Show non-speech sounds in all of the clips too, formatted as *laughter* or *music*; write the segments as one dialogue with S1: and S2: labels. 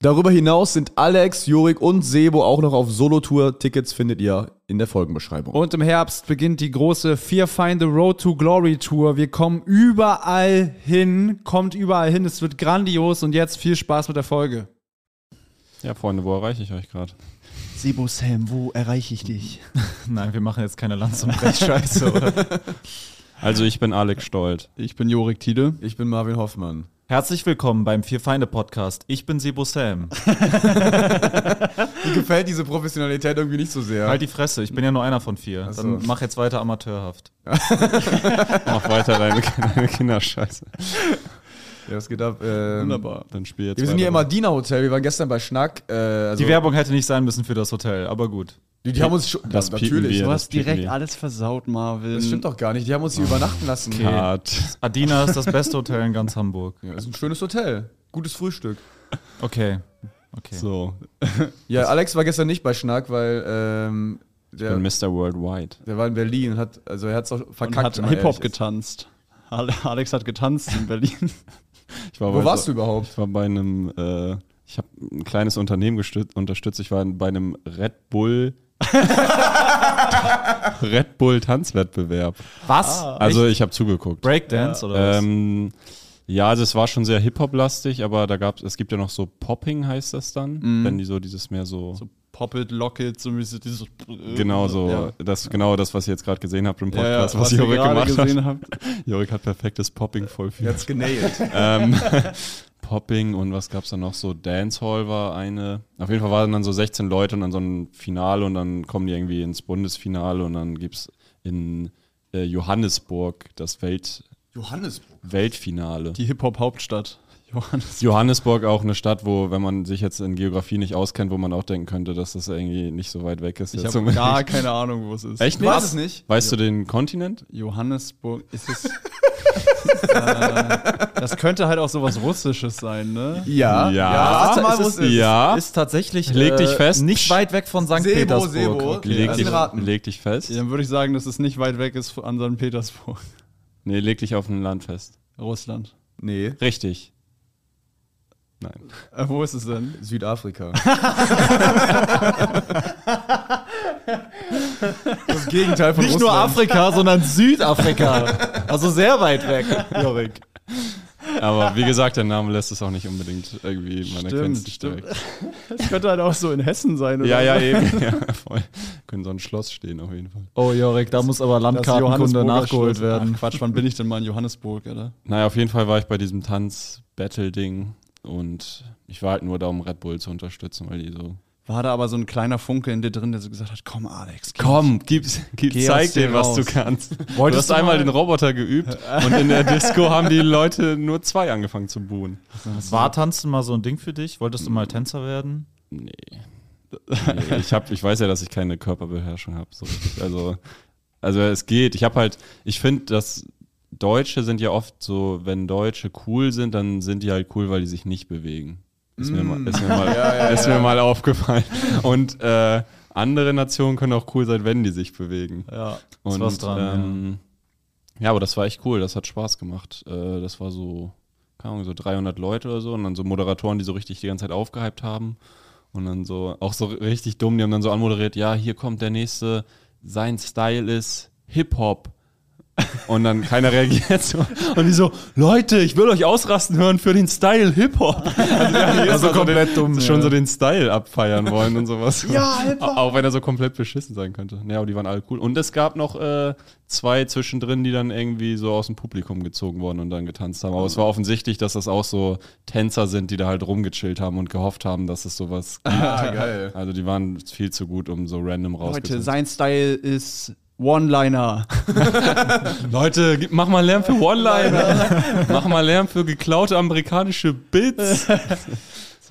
S1: Darüber hinaus sind Alex, Jurik und Sebo auch noch auf Solo-Tour. Tickets findet ihr in der Folgenbeschreibung.
S2: Und im Herbst beginnt die große Fear Find the Road to Glory Tour. Wir kommen überall hin, kommt überall hin. Es wird grandios und jetzt viel Spaß mit der Folge.
S3: Ja, Freunde, wo erreiche ich euch gerade?
S2: Sebo Sam, wo erreiche ich dich? *laughs*
S4: Nein, wir machen jetzt keine Lanz- und Brechscheiße, oder? *laughs*
S3: Also, ich bin Alex Stolt.
S2: Ich bin Jorik Tide.
S1: Ich bin Marvin Hoffmann.
S4: Herzlich willkommen beim Vier Feinde Podcast. Ich bin Sebo Sam. *laughs*
S1: Mir gefällt diese Professionalität irgendwie nicht so sehr.
S4: Halt die Fresse, ich bin ja nur einer von vier.
S1: so.
S4: Dann mach jetzt weiter amateurhaft. *laughs*
S3: Mach weiter deine, deine Kinderscheiße.
S1: ja, was geht ab? Ähm,
S2: Wunderbar.
S3: Dann spiel jetzt
S1: Wir sind hier im. Adina Hotel. Wir waren gestern bei Schnack. Äh, also,
S4: Die Werbung hätte nicht sein müssen für das Hotel, aber gut.
S1: Die, die haben uns schon.
S3: Das
S1: ja, natürlich.
S3: wir.
S2: Du hast direkt
S3: wir.
S2: alles versaut, Marvin.
S1: Das stimmt doch gar nicht. Die haben uns hier übernachten lassen.
S3: Cut.
S4: Adina ist das beste Hotel in ganz Hamburg.
S1: Ja, ist ein schönes Hotel. Gutes Frühstück.
S4: Okay. Okay.
S3: So, *laughs*
S1: Ja, Alex war gestern nicht bei Schnack, weil ähm,
S3: ich
S1: der,
S3: bin Mr. Worldwide.
S1: der war in Berlin und hat, also er hat es auch
S2: und
S1: verkackt.
S2: hat
S1: wenn man
S2: Hip-Hop getanzt. Ale- Alex hat getanzt in Berlin. *laughs*
S3: Ich war
S1: Wo
S3: bei
S1: warst
S3: so,
S1: du überhaupt?
S3: Ich war bei einem, äh, ich habe ein kleines Unternehmen unterstützt. Ich war bei einem Red Bull. *laughs* Red Bull Tanzwettbewerb.
S4: Was?
S3: Also ich habe zugeguckt.
S4: Breakdance oder was?
S3: Ähm, ja, also es war schon sehr Hip-Hop-lastig, aber da gab es gibt ja noch so Popping heißt das dann, wenn die so dieses mehr so,
S2: so Poppet, Locket, so dieses.
S3: genau so,
S2: Ja.
S3: das genau das, was ihr jetzt gerade gesehen habt im
S2: Ja, ja,
S3: Podcast, was,
S2: ihr
S3: Jorik
S2: gerade
S3: gemacht
S2: gesehen
S3: hat.
S2: habt.
S3: Jorik hat perfektes Popping voll viel.
S1: Jetzt genailt.
S3: ähm, *laughs* Popping und was gab's dann noch so? Dancehall war eine. Auf jeden Fall waren dann so 16 Leute und dann so ein Finale und dann kommen die irgendwie ins Bundesfinale und dann gibt's in äh, Johannesburg das Welt,
S1: Johannesburg.
S3: Weltfinale.
S2: Die Hip-Hop-Hauptstadt. Johannes.
S3: Johannesburg auch eine Stadt, wo, wenn man sich jetzt in Geografie nicht auskennt, wo man auch denken könnte, dass das irgendwie nicht so weit weg ist.
S2: Ich habe gar keine Ahnung, wo es ist.
S3: Echt
S1: Ich weiß es nicht.
S3: Weißt du den Kontinent?
S2: Johannesburg ist es. *laughs* äh, das könnte halt auch sowas Russisches sein, ne?
S1: Ja.
S3: Ja.
S1: Warte mal,
S4: es
S1: wo
S4: ist,
S1: es ist.
S3: Ja.
S4: ist tatsächlich
S3: Leg dich
S4: äh,
S3: fest.
S4: nicht weit weg von St.
S1: Sebo,
S4: Petersburg.
S1: Sebo.
S4: Okay.
S3: leg,
S1: lass
S3: dich, leg dich fest.
S2: Dann würde ich sagen, dass es nicht weit weg ist an St. Petersburg.
S3: Nee, leg dich auf ein Land fest.
S2: Russland.
S1: Nee,
S3: Richtig. Nein.
S2: Äh, wo ist es denn?
S1: Südafrika. *laughs* das Gegenteil von
S4: Nicht nur
S1: Russland.
S4: Afrika, sondern Südafrika. Also sehr weit weg, Jorik.
S3: Aber wie gesagt, der Name lässt es auch nicht unbedingt irgendwie, erkennt es nicht direkt.
S2: Das könnte halt auch so in Hessen sein, oder?
S3: Ja, ja, eben. *laughs* Ja, voll. Können so ein Schloss stehen auf jeden Fall.
S4: Oh, Jorik, da muss aber
S2: Das
S4: Landkartenkunde nachgeholt
S2: Schloss.
S4: werden.
S2: Ach, Quatsch, wann bin ich denn mal in Johannesburg, oder?
S3: Naja, auf jeden Fall war ich bei diesem Tanz-Battle-Ding und ich war halt nur da, um Red Bull zu unterstützen, weil die so.
S2: War da aber so ein kleiner Funke in dir drin, der so gesagt hat, komm Alex, geh
S3: Komm, gib,
S2: Geh
S3: zeig
S2: dir
S3: was du kannst. du
S4: Wolltest
S3: hast
S4: du
S3: einmal
S4: mal-
S3: den Roboter geübt und in der Disco haben die Leute nur zwei angefangen zu buhen.
S4: War Tanzen mal so ein Ding für dich? Wolltest du mal Tänzer werden?
S3: Nee. nee ich, hab, ich weiß ja, dass ich keine Körperbeherrschung habe. So also, also es geht. Ich habe halt, ich finde, dass Deutsche sind ja oft so, wenn Deutsche cool sind, dann sind die halt cool, weil die sich nicht bewegen. Ist mir mal, ist mir mal, *laughs* ist mir mal aufgefallen. Und äh, andere Nationen können auch cool sein, wenn die sich bewegen.
S4: Ja,
S3: Und,
S4: was dran.
S3: ähm, ja. aber das war echt cool, das hat Spaß gemacht. Äh, das war so, keine Ahnung, so 300 Leute oder so und dann so Moderatoren, die so richtig die ganze Zeit aufgehypt haben. Und dann so, auch so richtig dumm, die haben dann so anmoderiert, ja, hier kommt der nächste, sein Style ist Hip-Hop. Und dann keiner reagiert so. Und die so, Leute, ich will euch ausrasten hören für den Style Hip-Hop. *laughs* Also, ja,
S4: Also
S3: ist so
S4: komplett
S3: den,
S4: dumm,
S3: Schon
S4: ja.
S3: so den Style abfeiern wollen und sowas. *laughs* Ja, Hip-Hop. Auch wenn er so komplett beschissen sein könnte. Ja, aber die waren alle cool. Und es gab noch äh, zwei zwischendrin, die dann irgendwie so aus dem Publikum gezogen wurden und dann getanzt haben. Aber es war offensichtlich, dass das auch so Tänzer sind, die da halt rumgechillt haben und gehofft haben, dass es sowas *laughs* gibt.
S1: Ah, geil.
S3: Also die waren viel zu gut, um so random
S2: Leute,
S3: rauszukommen.
S2: sein Style ist One-Liner. *laughs*
S3: Leute, mach mal Lärm für One-Liner. *laughs* mach mal Lärm für geklaute amerikanische Bits.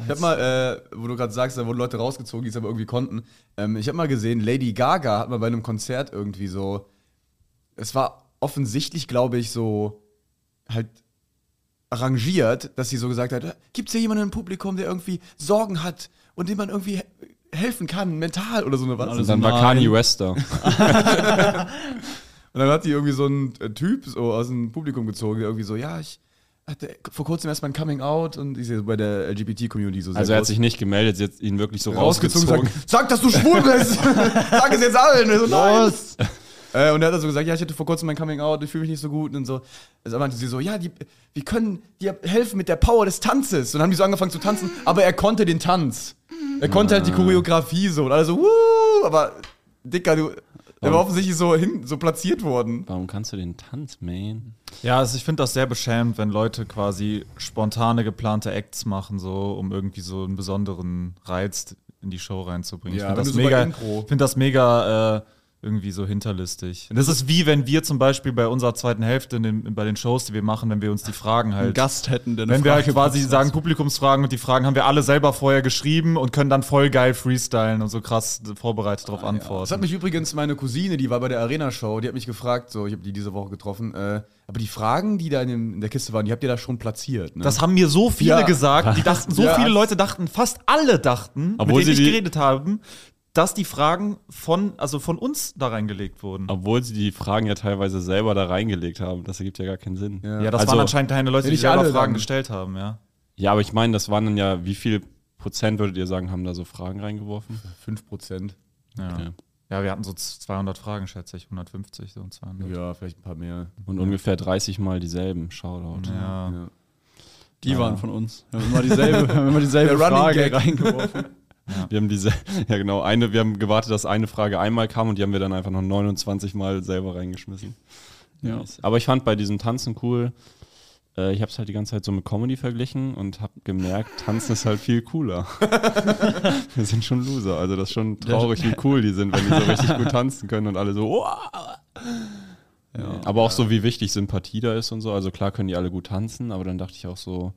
S1: Ich hab mal, äh, wo du gerade sagst, da wurden Leute rausgezogen, die es aber irgendwie konnten. Ähm, ich habe mal gesehen, Lady Gaga hat mal bei einem Konzert irgendwie so. Es war offensichtlich, glaube ich, so halt arrangiert, dass sie so gesagt hat: Gibt es hier jemanden im Publikum, der irgendwie Sorgen hat und dem man irgendwie helfen kann, mental oder so eine was?
S3: Und dann war. Kanye West da. *laughs*
S1: Und dann hat die irgendwie so einen äh, Typ so aus dem Publikum gezogen, der irgendwie so: Ja, ich hatte vor kurzem erst mein Coming Out und ich sehe bei der LGBT-Community so sehr
S3: Also er hat sich nicht gemeldet, sie hat ihn wirklich so
S1: rausgezogen
S3: rausgezogen.
S1: und sagt, sag, dass du schwul bist. *laughs* sag es jetzt allen. So, nein. Äh, und er hat dann so gesagt, ja, ich hatte vor kurzem mein Coming Out, ich fühle mich nicht so gut und so. Also meinte sie so, ja, die, wir können dir helfen mit der Power des Tanzes. Und dann haben die so angefangen zu tanzen, aber er konnte den Tanz. Er konnte halt die Choreografie so und alle so, wuh, aber Dicker, du, der war offensichtlich so, hin, so platziert worden.
S3: Warum kannst du den Tanz, man?
S4: Ja, also ich finde das sehr beschämend, wenn Leute quasi spontane geplante Acts machen, so um irgendwie so einen besonderen Reiz in die Show reinzubringen.
S1: Ja,
S4: ich finde das,
S1: so
S4: mega, find das mega äh, irgendwie so hinterlistig. Das ist wie wenn wir zum Beispiel bei unserer zweiten Hälfte den, bei den Shows, die wir machen, wenn wir uns die Fragen
S2: Einen
S4: halt
S2: Gast hätten, eine
S4: Wenn wir halt
S2: Frage
S4: quasi sagen Publikumsfragen und die Fragen haben wir alle selber vorher geschrieben und können dann voll geil freestylen und so krass vorbereitet darauf
S1: Das hat
S4: antworten.
S1: mich übrigens meine Cousine, die war bei der Arena-Show, die hat mich gefragt, so, ich habe die diese Woche getroffen, äh, aber die Fragen, die da in, dem, in der Kiste waren, die habt ihr da schon platziert, ne?
S4: Das haben mir so viele
S1: Ja.
S4: gesagt, die dachten, so *laughs*
S1: Ja.
S4: viele Leute dachten, fast alle dachten,
S3: Obwohl
S4: mit denen ich geredet habe, dass die Fragen von, also von uns da reingelegt wurden.
S3: Obwohl sie die Fragen ja teilweise selber da reingelegt haben. Das ergibt ja gar keinen Sinn.
S4: Ja, das
S3: Also-
S4: waren anscheinend keine Leute,
S1: Ja,
S4: die selber
S1: alle
S4: Fragen
S1: dann.
S4: gestellt haben, ja.
S3: Ja, aber ich meine, das waren dann ja, wie viel Prozent würdet ihr sagen, haben da so Fragen reingeworfen?
S1: 5%.
S4: Ja.
S3: Okay.
S4: ja, wir hatten so 200 Fragen, schätze ich, 150, so 200.
S1: Ja, vielleicht ein paar mehr.
S3: Und ungefähr 30 Mal dieselben. Shoutout.
S4: Ja.
S1: Ja.
S2: Die waren von uns. Wir haben immer dieselbe, *laughs* wir haben immer dieselbe Frage
S1: Gag. *laughs*
S2: reingeworfen.
S3: Wir haben diese, *laughs* ja genau, eine, wir haben gewartet, dass eine Frage einmal kam und die haben wir dann einfach noch 29 Mal selber reingeschmissen.
S2: Ja.
S3: Nice. Aber ich fand bei diesem Tanzen cool, äh, ich habe es halt die ganze Zeit so mit Comedy verglichen und habe gemerkt, Tanzen ist halt viel cooler. *laughs* wir sind schon Loser, also das ist schon traurig, wie cool die sind, wenn die so richtig gut *laughs* tanzen können und alle so, oh. ja. Aber auch so, wie wichtig Sympathie da ist und so. Also klar können die alle gut tanzen, aber dann dachte ich auch so,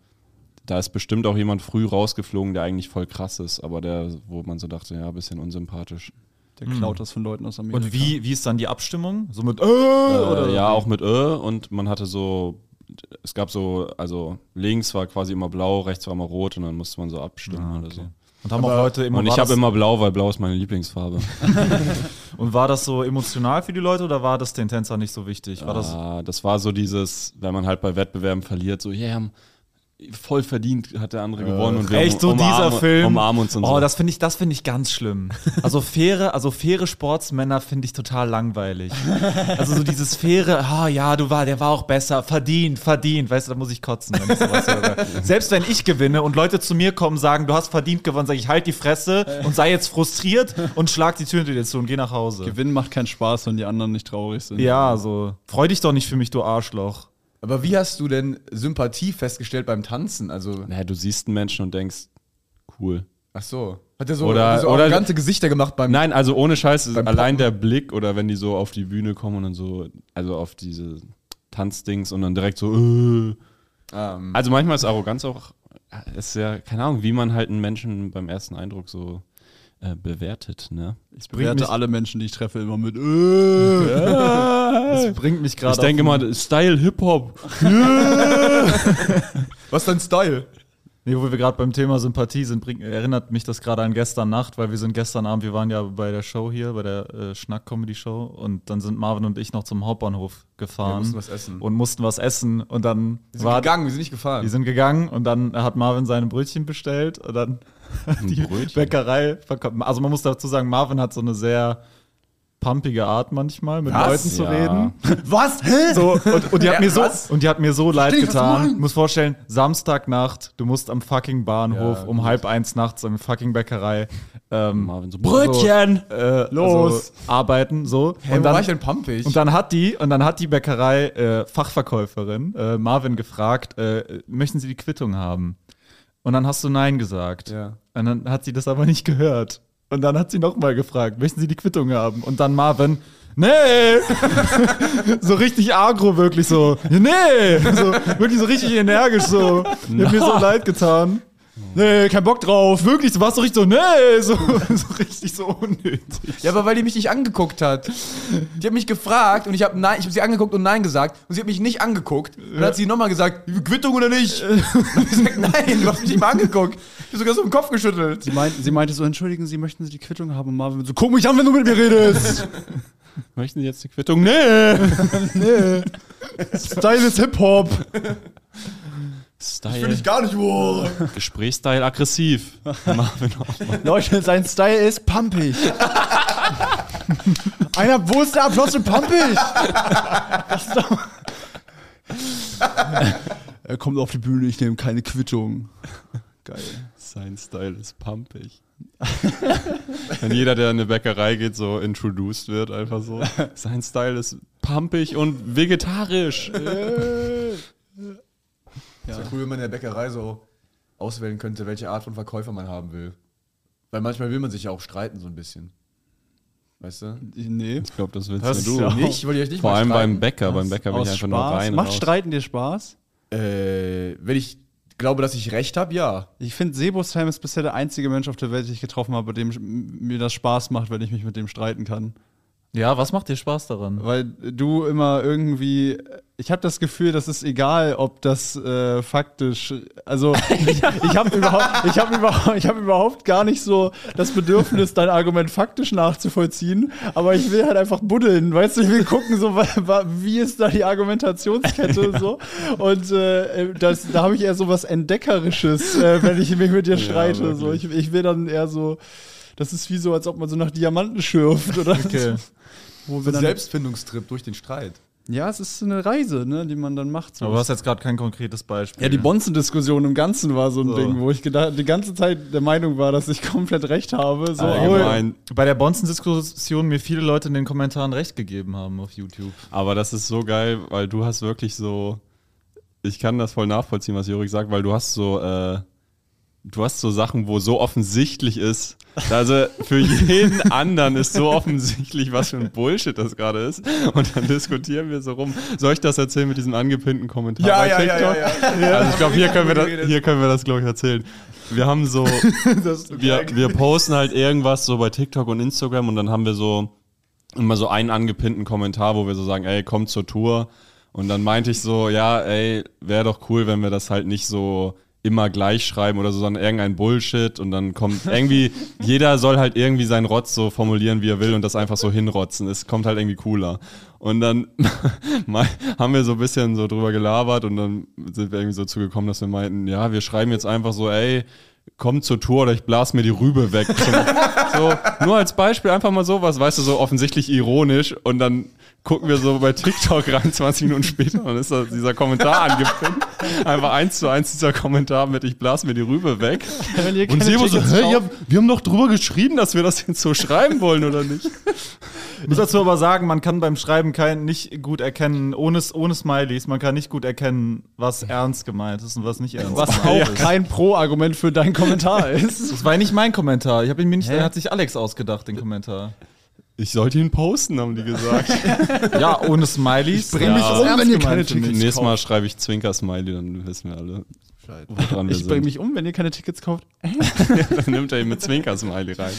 S3: da ist bestimmt auch jemand früh rausgeflogen, der eigentlich voll krass ist, aber der, wo man so dachte, ja, ein bisschen unsympathisch.
S2: Der klaut das von Leuten aus Amerika.
S4: Und wie, wie ist dann die Abstimmung? So mit, äh, oder?
S3: Äh, ja, auch mit Ö und man hatte so, es gab so, also links war quasi immer blau, rechts war immer rot und dann musste man so abstimmen
S4: Ah,
S3: oder
S4: okay.
S3: so.
S4: Und haben auch Leute immer,
S3: Und ich habe
S4: das-
S3: immer blau, weil blau ist meine Lieblingsfarbe. *laughs*
S4: Und war das so emotional für die Leute oder war das den Tänzer nicht so wichtig? War das,
S3: Ah, das war so dieses, wenn man halt bei Wettbewerben verliert, so, yeah, voll verdient hat der andere gewonnen und wir
S4: Echt so
S3: um-
S4: dieser
S3: umarmen-
S4: Film?
S3: umarmen uns und
S4: oh,
S3: so.
S4: das finde ich, das finde ich ganz schlimm. *laughs* Also faire, also faire Sportsmänner finde ich total langweilig. Also so dieses faire, ah ja, du war, der war auch besser, verdient, verdient, weißt du, da muss ich kotzen, wenn ich sowas höre. *laughs* Selbst wenn ich gewinne und Leute zu mir kommen, sagen, du hast verdient gewonnen, sage ich, halt die Fresse und sei jetzt frustriert und schlag die Tür hinter dir zu und geh nach Hause.
S2: Gewinn macht keinen Spaß, wenn die anderen nicht traurig sind.
S4: Ja, so. Freu dich doch nicht für mich, du Arschloch.
S1: Aber wie hast du denn Sympathie festgestellt beim Tanzen? Also,
S3: naja, du siehst einen Menschen und denkst, cool.
S1: ach so. Hat er so,
S3: Oder-
S1: er so
S3: oder-
S1: arrogante Gesichter gemacht beim.
S3: Nein, also ohne Scheiß, allein
S1: Poppen.
S3: der Blick oder wenn die so auf die Bühne kommen und dann so, also auf diese Tanzdings und dann direkt so, äh.
S1: Ähm,
S3: Also manchmal ist Arroganz auch, ist ja, keine Ahnung, wie man halt einen Menschen beim ersten Eindruck so äh, bewertet, ne?
S2: Ich
S4: bringt
S2: bewerte alle Menschen, die ich treffe, immer mit. Äh. *laughs*
S4: Das bringt mich gerade
S3: Ich denke immer, Style Hip-Hop. *laughs*
S1: was ist dein Style?
S4: Nee, wo wir gerade beim Thema Sympathie sind, bring, erinnert mich das gerade an gestern Nacht, weil wir sind gestern Abend, wir waren ja bei der Show hier, bei der äh, Schnack-Comedy-Show und dann sind Marvin und ich noch zum Hauptbahnhof gefahren
S1: Wir mussten was essen.
S4: und mussten was essen und dann
S1: Wir sind
S4: war,
S1: gegangen, wir sind nicht gefahren.
S4: wir sind gegangen und dann hat Marvin seine Brötchen bestellt und dann *laughs* die
S3: Brötchen?
S4: Bäckerei verkauft. Also man muss dazu sagen, Marvin hat so eine sehr pumpige Art manchmal, mit
S1: Was?
S4: Leuten zu
S3: Ja.
S4: reden. *laughs*
S1: was? Hä?
S4: So, und, und, die hat
S1: Ja,
S4: mir so,
S1: was?
S4: und die hat mir so leid
S1: du
S4: getan. musst vorstellen, Samstagnacht, du musst am fucking Bahnhof
S1: Ja,
S4: um
S1: gut.
S4: halb eins nachts in fucking Bäckerei ähm,
S3: Marvin so,
S4: Brötchen! äh,
S2: Los!
S4: Also arbeiten, so.
S1: Hä,
S4: und,
S1: wo war
S4: dann,
S1: ich denn pumpig?
S4: und dann hat die, und dann hat die Bäckerei äh, Fachverkäuferin äh, Marvin gefragt, äh, möchten Sie die Quittung haben? Und dann hast du Nein gesagt.
S1: Ja.
S4: Und dann hat sie das aber nicht gehört. Und dann hat sie nochmal gefragt, möchten Sie die Quittung haben? Und dann Marvin, nee! *laughs* so richtig agro, wirklich so, nee! So, wirklich so richtig energisch so. Die hat mir so leid getan.
S2: Nee, kein Bock drauf.
S4: Wirklich, du warst doch richtig so, nee, so, *laughs* so richtig so unnötig.
S1: Ja, aber weil die mich nicht angeguckt hat. Die hat mich gefragt und ich habe nein, ich habe sie angeguckt und nein gesagt und sie hat mich nicht angeguckt. Und dann hat sie nochmal gesagt, Quittung oder nicht? *laughs* Und ich gesagt, nein, du hast mich nicht mal angeguckt. Ich habe sogar so den Kopf geschüttelt.
S2: Sie, meint, sie meinte so, entschuldigen Sie, möchten Sie die Quittung haben? Und Marvin so, guck mich an, wenn du mit mir redest.
S3: Möchten Sie jetzt die Quittung? Nee! *laughs*
S2: nee. Style ist Hip-Hop.
S3: Style.
S1: gar nicht wohl. *laughs*
S3: Gesprächsstyle aggressiv. *laughs*
S2: Leute, sein Style ist pumpig. *laughs* Einer, wo ist der Applaus für pumpig? Er kommt auf die Bühne, ich nehme keine Quittung. Geil.
S3: Sein Style ist pumpig. Wenn jeder, der in eine Bäckerei geht, so introduced wird, einfach so. Sein Style ist pumpig und vegetarisch.
S1: Ja. Wäre cool, wenn man in der Bäckerei so auswählen könnte, welche Art von Verkäufer man haben will. Weil manchmal will man sich ja auch streiten so ein bisschen. Weißt du?
S2: Nee.
S3: Ich glaube, das willst
S4: Das
S3: du.
S4: ist ja-
S1: Nicht? Wollte ich euch nicht
S3: Vor
S1: mal
S3: allem
S1: streiten.
S3: beim Bäcker. Beim Bäcker bin ich einfach nur
S2: Spaß.
S3: rein. und
S2: Macht
S3: raus.
S2: Streiten dir Spaß?
S1: Äh, wenn ich glaube, dass ich recht habe, ja.
S2: Ich finde, Sebo Sam ist bisher der einzige Mensch auf der Welt, den ich getroffen habe, dem mir das Spaß macht, wenn ich mich mit dem streiten kann.
S4: Ja, was macht dir Spaß daran?
S2: Weil du immer irgendwie, ich habe das Gefühl, das ist egal, ob das äh, faktisch, also *laughs* ich, ich habe überhaupt, ich habe überhaupt, ich habe überhaupt gar nicht so das Bedürfnis, dein Argument faktisch nachzuvollziehen, aber ich will halt einfach buddeln, weißt du, ich will gucken, so wie ist da die Argumentationskette *laughs* so. Und äh, das, da habe ich eher so was entdeckerisches, äh, wenn ich mich mit dir streite, so. ich, ich will dann eher so das ist wie so, als ob man so nach Diamanten schürft oder
S4: Okay.
S2: Wo
S1: So
S2: wir
S1: ein
S2: dann
S1: Selbstfindungstrip durch den Streit.
S2: ja, es ist eine Reise, ne, die man dann macht. So.
S4: Aber du hast jetzt gerade kein konkretes Beispiel.
S2: ja, die Bonzen-Diskussion im Ganzen war so ein
S4: So.
S2: Ding, wo ich gedacht, die ganze Zeit der Meinung war, dass ich *laughs* komplett recht habe. So,
S3: Allgemein.
S4: Bei der Bonzen-Diskussion mir viele Leute in den Kommentaren recht gegeben haben auf YouTube.
S3: Aber das ist so geil, weil du hast wirklich so. Ich kann das voll nachvollziehen, was Jörg sagt, weil du hast so. Äh, du hast so Sachen, wo so offensichtlich ist. Also für jeden anderen ist so offensichtlich, was für ein Bullshit das gerade ist. Und dann diskutieren wir so rum. Soll ich das erzählen mit diesem angepinten Kommentar
S1: Ja,
S3: bei
S1: ja, ja, ja, ja.
S3: Also ich glaube, hier können wir das, hier können wir das, glaube ich, erzählen. Wir haben so, *laughs* wir, wir posten halt irgendwas so bei TikTok und Instagram und dann haben wir so immer so einen angepinnten Kommentar, wo wir so sagen, ey, kommt zur Tour. Und dann meinte ich so, ja, ey, wäre doch cool, wenn wir das halt nicht so immer gleich schreiben oder so, sondern irgendein Bullshit und dann kommt irgendwie, *laughs* jeder soll halt irgendwie seinen Rotz so formulieren, wie er will und das einfach so hinrotzen. Es kommt halt irgendwie cooler. Und dann *laughs* haben wir so ein bisschen so drüber gelabert und dann sind wir irgendwie so zugekommen, dass wir meinten, ja, wir schreiben jetzt einfach so, ey, komm zur Tour oder ich blas mir die Rübe weg. so, nur als Beispiel einfach mal sowas, weißt du, so offensichtlich ironisch und dann gucken wir so bei TikTok rein, 20 Minuten später, und ist da dieser Kommentar angepinnt. Einfach eins zu eins dieser Kommentar mit ich blas mir die Rübe weg.
S2: Wenn ihr
S3: Und Sebo so, hä, ihr, wir haben doch drüber geschrieben, dass wir das jetzt so schreiben wollen, oder nicht?
S4: Ich muss dazu aber sagen, man kann beim Schreiben kein, nicht gut erkennen, ohne, ohne Smileys, man kann nicht gut erkennen, was ernst gemeint ist und was nicht ernst
S2: was
S4: gemeint
S2: auch
S4: ist.
S2: kein Pro-Argument für deinen Kommentar ist.
S4: Das war nicht mein Kommentar. Ich habe ihn mir nicht,
S2: Hä?
S4: hat sich Alex ausgedacht, den Kommentar.
S3: Ich sollte ihn posten, haben die gesagt. *laughs*
S4: Ja, ohne Smileys.
S2: bring mich
S4: Ja,
S2: um,
S4: ernst
S2: wenn ihr keine
S4: ich.
S2: Tickets
S3: Nächstes Mal schreibe ich Zwinker-Smiley, dann wissen wir alle,
S1: Bescheid.
S3: woran wir
S2: Ich bringe
S3: sind.
S2: mich um, wenn ihr keine Tickets kauft. *laughs*
S3: dann nimmt er ihn mit Zwinker-Smiley rein.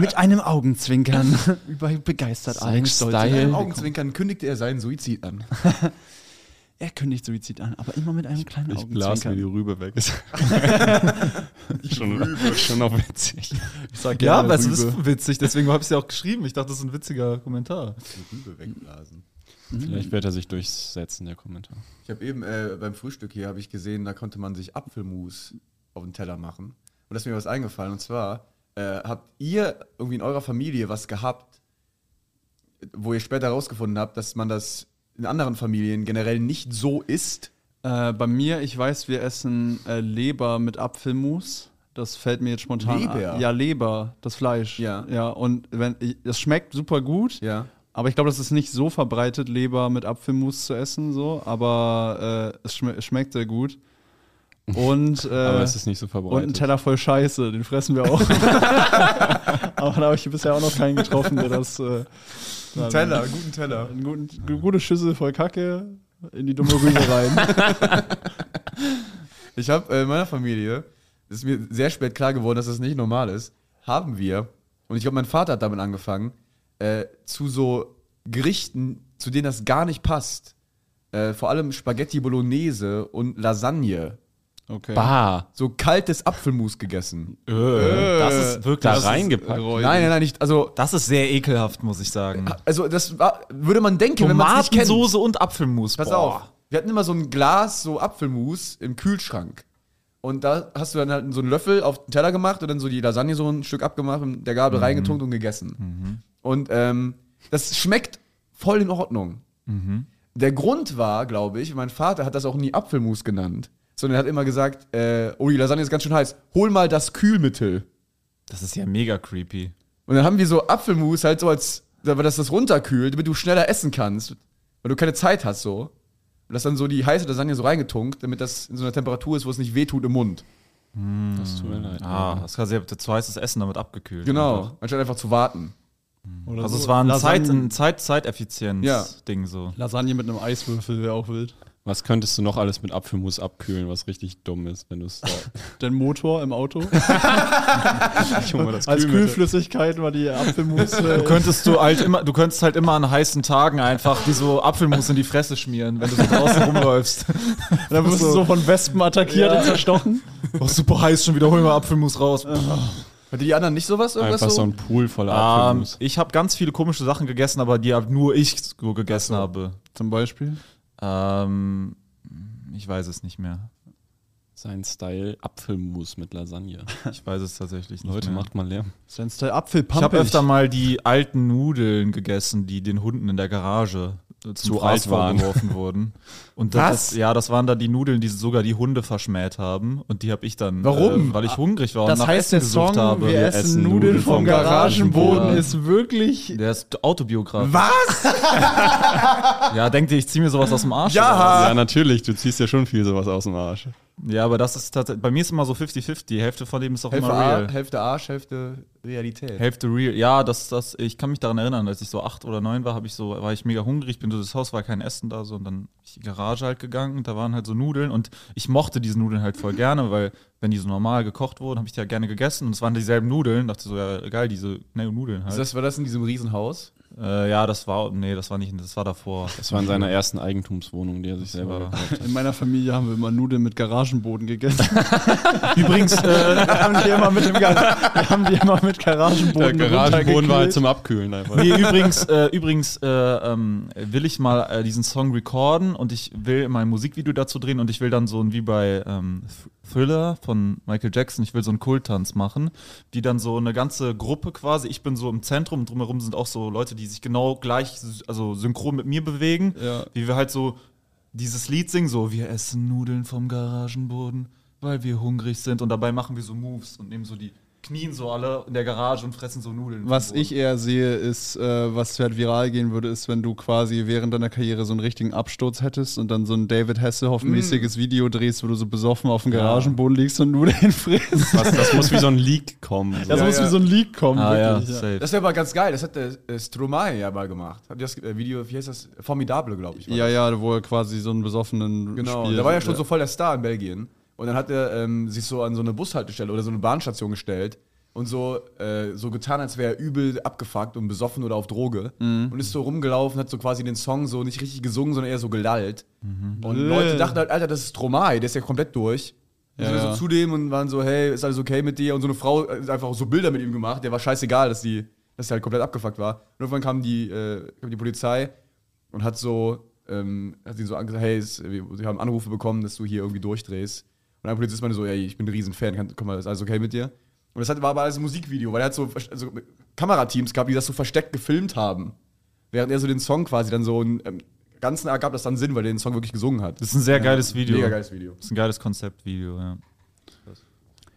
S2: Mit einem Augenzwinkern. *laughs* Über begeistert allen stolz.
S3: Style.
S1: Im Augenzwinkern kündigte er seinen Suizid an.
S2: Er kündigt Suizid an, aber immer mit einem kleinen
S3: Ich blas mir die
S2: Augenzwinkern.
S3: Rübe weg. Ist *laughs* schon, schon noch witzig.
S2: Ich sag
S4: Ja, aber es ist witzig, deswegen habe ich es ja auch geschrieben. Ich dachte, das ist ein witziger Kommentar.
S1: Die Rübe wegblasen.
S3: Vielleicht wird er sich durchsetzen, der Kommentar.
S1: Ich habe eben äh, beim Frühstück hier habe ich gesehen, da konnte man sich Apfelmus auf den Teller machen. Und da ist mir was eingefallen. Und zwar äh, habt ihr irgendwie in eurer Familie was gehabt, wo ihr später herausgefunden habt, dass man das in anderen Familien generell nicht so isst.
S2: Äh, bei mir, ich weiß, wir essen äh, Leber mit Apfelmus. Das fällt mir jetzt spontan
S1: Leber?
S2: Ja, Leber, das Fleisch.
S1: Ja.
S2: Ja, und wenn ich- es schmeckt super gut.
S1: Ja.
S2: Aber ich glaube, das ist nicht so verbreitet, Leber mit Apfelmus zu essen, so. Aber äh, es, schme es schmeckt sehr gut. Und, *laughs* äh,
S3: Aber es ist nicht so
S2: und ein
S3: verbreitet.
S2: Teller voll Scheiße, den fressen wir auch. *laughs* *laughs* Aber da habe ich bisher auch noch keinen getroffen, der das. Äh,
S1: Ein Teller, guten Teller.
S2: Eine eine gute Schüssel voll Kacke in die dumme Rübe rein. *laughs*
S1: Ich habe äh, in meiner Familie ist mir sehr spät klar geworden, dass das nicht normal ist, haben wir, und ich glaube, mein Vater hat damit angefangen, äh, zu so Gerichten, zu denen das gar nicht passt. Äh, vor allem Spaghetti Bolognese und Lasagne.
S2: Okay.
S3: Bah.
S1: So kaltes Apfelmus gegessen.
S4: Das ist wirklich.
S3: Da reingepackt.
S1: Nein, nein, nein, nicht. Also,
S4: Das ist sehr ekelhaft, muss ich sagen.
S1: also das war, würde man denken, wenn man nicht kennt.
S4: Tomatensoße und Apfelmus.
S1: Pass
S4: Boah.
S1: auf. Wir hatten immer so ein Glas, so Apfelmus im Kühlschrank. Und da hast du dann halt so einen Löffel auf den Teller gemacht und dann so die Lasagne so ein Stück abgemacht und der Gabel reingetunkt und gegessen. Und ähm, das schmeckt voll in Ordnung. Der Grund war, glaube ich, mein Vater hat das auch nie Apfelmus genannt, sondern er hat immer gesagt, äh, oh, die Lasagne ist ganz schön heiß, hol mal das Kühlmittel.
S4: Das ist ja mega creepy.
S1: Und dann haben wir so Apfelmus halt so als, dass das runterkühlt, damit du schneller essen kannst, weil du keine Zeit hast so. Und das dann so die heiße Lasagne so reingetunkt, damit das in so einer Temperatur ist, wo es nicht wehtut im Mund.
S3: Das tut mir leid.
S4: Ah, das quasi zu heißes Essen damit abgekühlt.
S1: Genau,
S4: Einfach.
S1: anstatt einfach zu warten.
S2: Oder
S4: Also
S2: so.
S4: es war ein
S2: Lasagne,
S4: Zeit,
S1: Ja.
S4: so.
S2: Lasagne mit einem Eiswürfel wäre auch wild.
S3: Was könntest du noch alles mit Apfelmus abkühlen, was richtig dumm ist, wenn du es
S2: Den Motor im Auto. *laughs*
S3: Junge, das
S2: Als. Kühlflüssigkeit war die Apfelmus. Äh,
S4: Du könntest du halt immer, du könntest halt immer an heißen Tagen einfach die so Apfelmus in die Fresse schmieren, wenn du so draußen rumläufst.
S2: dann wirst du so von Wespen attackiert
S4: Ja.
S2: und zerstochen.
S4: Oh, super heiß, schon wieder hol mal Apfelmus raus.
S1: Hatte die anderen nicht sowas? Irgendwas
S3: Einfach so
S1: so?
S3: ein Pool voller
S4: Ähm,
S3: Apfelmus.
S4: ich habe ganz viele komische Sachen gegessen, aber die hab nur ich so gegessen habe.
S2: Zum Beispiel.
S4: Ähm, ich weiß es nicht mehr.
S3: Sein Style Apfelmus mit Lasagne.
S4: Ich weiß es tatsächlich nicht
S3: Leute,
S4: mehr.
S3: macht mal Lärm.
S2: Sein Style
S4: Ich
S2: Apfelpampig.
S4: habe öfter mal die alten Nudeln gegessen, die den Hunden in der Garage zum
S3: Zu
S4: Preis
S3: alt waren.
S4: vorgeworfen wurden. Und das, Ist, ja, das waren da die Nudeln, die sogar die Hunde verschmäht haben. Und die habe ich dann,
S1: Warum?
S4: Äh, weil ich hungrig war
S2: Das
S4: und nach
S2: heißt,
S4: Essen
S2: der Song
S4: gesucht habe.
S2: Wir essen Nudeln vom Garagenboden
S4: Ja.
S2: ist wirklich.
S4: Der ist autobiografisch.
S1: Was? *laughs*
S4: Ja, denkt ihr, ich ziehe mir sowas aus dem Arsch?
S1: Ja.
S3: Ja, natürlich, du ziehst ja schon viel sowas aus dem Arsch.
S4: Ja, aber das ist tatsächlich, bei mir ist immer so 50-50. Die Hälfte von dem ist auch
S1: Hälfte,
S4: immer real.
S1: Ar Hälfte Arsch, Hälfte Realität.
S4: Hälfte real. Ja, das, das, ich kann mich daran erinnern, als ich so acht oder neun war, habe ich so, war ich mega hungrig, bin durch das Haus, war kein Essen da so und dann bin ich in die Garage halt gegangen und da waren halt so Nudeln und ich mochte diese Nudeln halt voll gerne, weil wenn die so normal gekocht wurden, habe ich die ja gerne gegessen und es waren dieselben Nudeln. Dachte so, ja geil, diese ne, Nudeln halt.
S1: Das, war das in diesem Riesenhaus?
S4: Äh, ja, das war, nee, das war nicht, das war davor.
S3: Das war in seiner ersten Eigentumswohnung, die er sich selber
S4: war-
S3: gekauft hat.
S2: In meiner Familie haben wir immer Nudeln mit Garagenboden gegessen. *laughs*
S4: Übrigens, äh,
S2: wir haben die immer mit, dem Gar wir haben die immer mit
S3: Der
S2: Garagenboden
S3: Garagenboden war halt zum Abkühlen einfach.
S4: Nee, übrigens, äh, übrigens äh, ähm, will ich mal äh, diesen Song recorden und ich will mein Musikvideo dazu drehen und ich will dann so ein wie bei ähm, Thriller von Michael Jackson, ich will so einen Kulttanz machen, die dann so eine ganze Gruppe quasi, ich bin so im Zentrum drumherum sind auch so Leute, die sich genau gleich, also synchron mit mir bewegen,
S2: Ja.
S4: wie wir halt so dieses Lied singen, so wir essen Nudeln vom Garagenboden, weil wir hungrig sind und dabei machen wir so Moves und nehmen so die knien so alle in der Garage und fressen so Nudeln.
S2: Was ich eher sehe, ist, äh, was halt viral gehen würde, ist, wenn du quasi während deiner Karriere so einen richtigen Absturz hättest und dann so ein David Hasselhoff-mäßiges Video drehst, wo du so besoffen auf dem Garagenboden liegst und Nudeln *laughs* frisst.
S3: Was, das muss wie so ein Leak kommen. So.
S2: Das
S1: Ja,
S2: muss
S1: ja.
S2: wie so ein Leak kommen.
S4: Ah ja,
S2: wirklich, ja.
S4: safe.
S1: Das wäre aber ganz geil. Das hat der äh, Stromae ja mal gemacht. Habt ihr das äh, Video, wie heißt das? Formidable, glaube ich.
S2: Ja,
S1: das.
S2: ja, wo er quasi so einen besoffenen
S1: Genau. Da war ja schon so voll der Star in Belgien. Und dann hat er ähm, sich so an so eine Bushaltestelle oder so eine Bahnstation gestellt und so, äh, so getan, als wäre er übel abgefuckt und besoffen oder auf Droge.
S2: Mhm.
S1: Und ist so rumgelaufen, hat so quasi den Song so nicht richtig gesungen, sondern eher so gelallt.
S2: Mhm.
S1: Und
S2: Äh.
S1: Leute dachten halt, Alter, das ist Stromae, der ist ja komplett durch. Und
S2: Ja,
S1: sind
S2: ja.
S1: so zu dem und waren so, hey, ist alles okay mit dir? Und so eine Frau hat einfach so Bilder mit ihm gemacht. Der war scheißegal, dass die, dass der halt komplett abgefuckt war. Und irgendwann kam die, äh, kam die Polizei und hat so, ähm, hat ihn so angesagt, hey, es, wir, sie haben Anrufe bekommen, dass du hier irgendwie durchdrehst. Und ein Polizist meinte so, ey, ich bin ein Riesenfan, kann, komm mal, ist alles okay mit dir? Und das hat, war aber alles ein Musikvideo, weil er hat so also, Kamerateams gehabt, die das so versteckt gefilmt haben. Während er so den Song quasi dann so einen ähm, ganzen ergab das dann Sinn, weil er den Song wirklich gesungen hat.
S4: Das ist ein sehr geiles Video.
S1: Mega geiles Video.
S4: Das ist ein geiles Konzeptvideo, ja.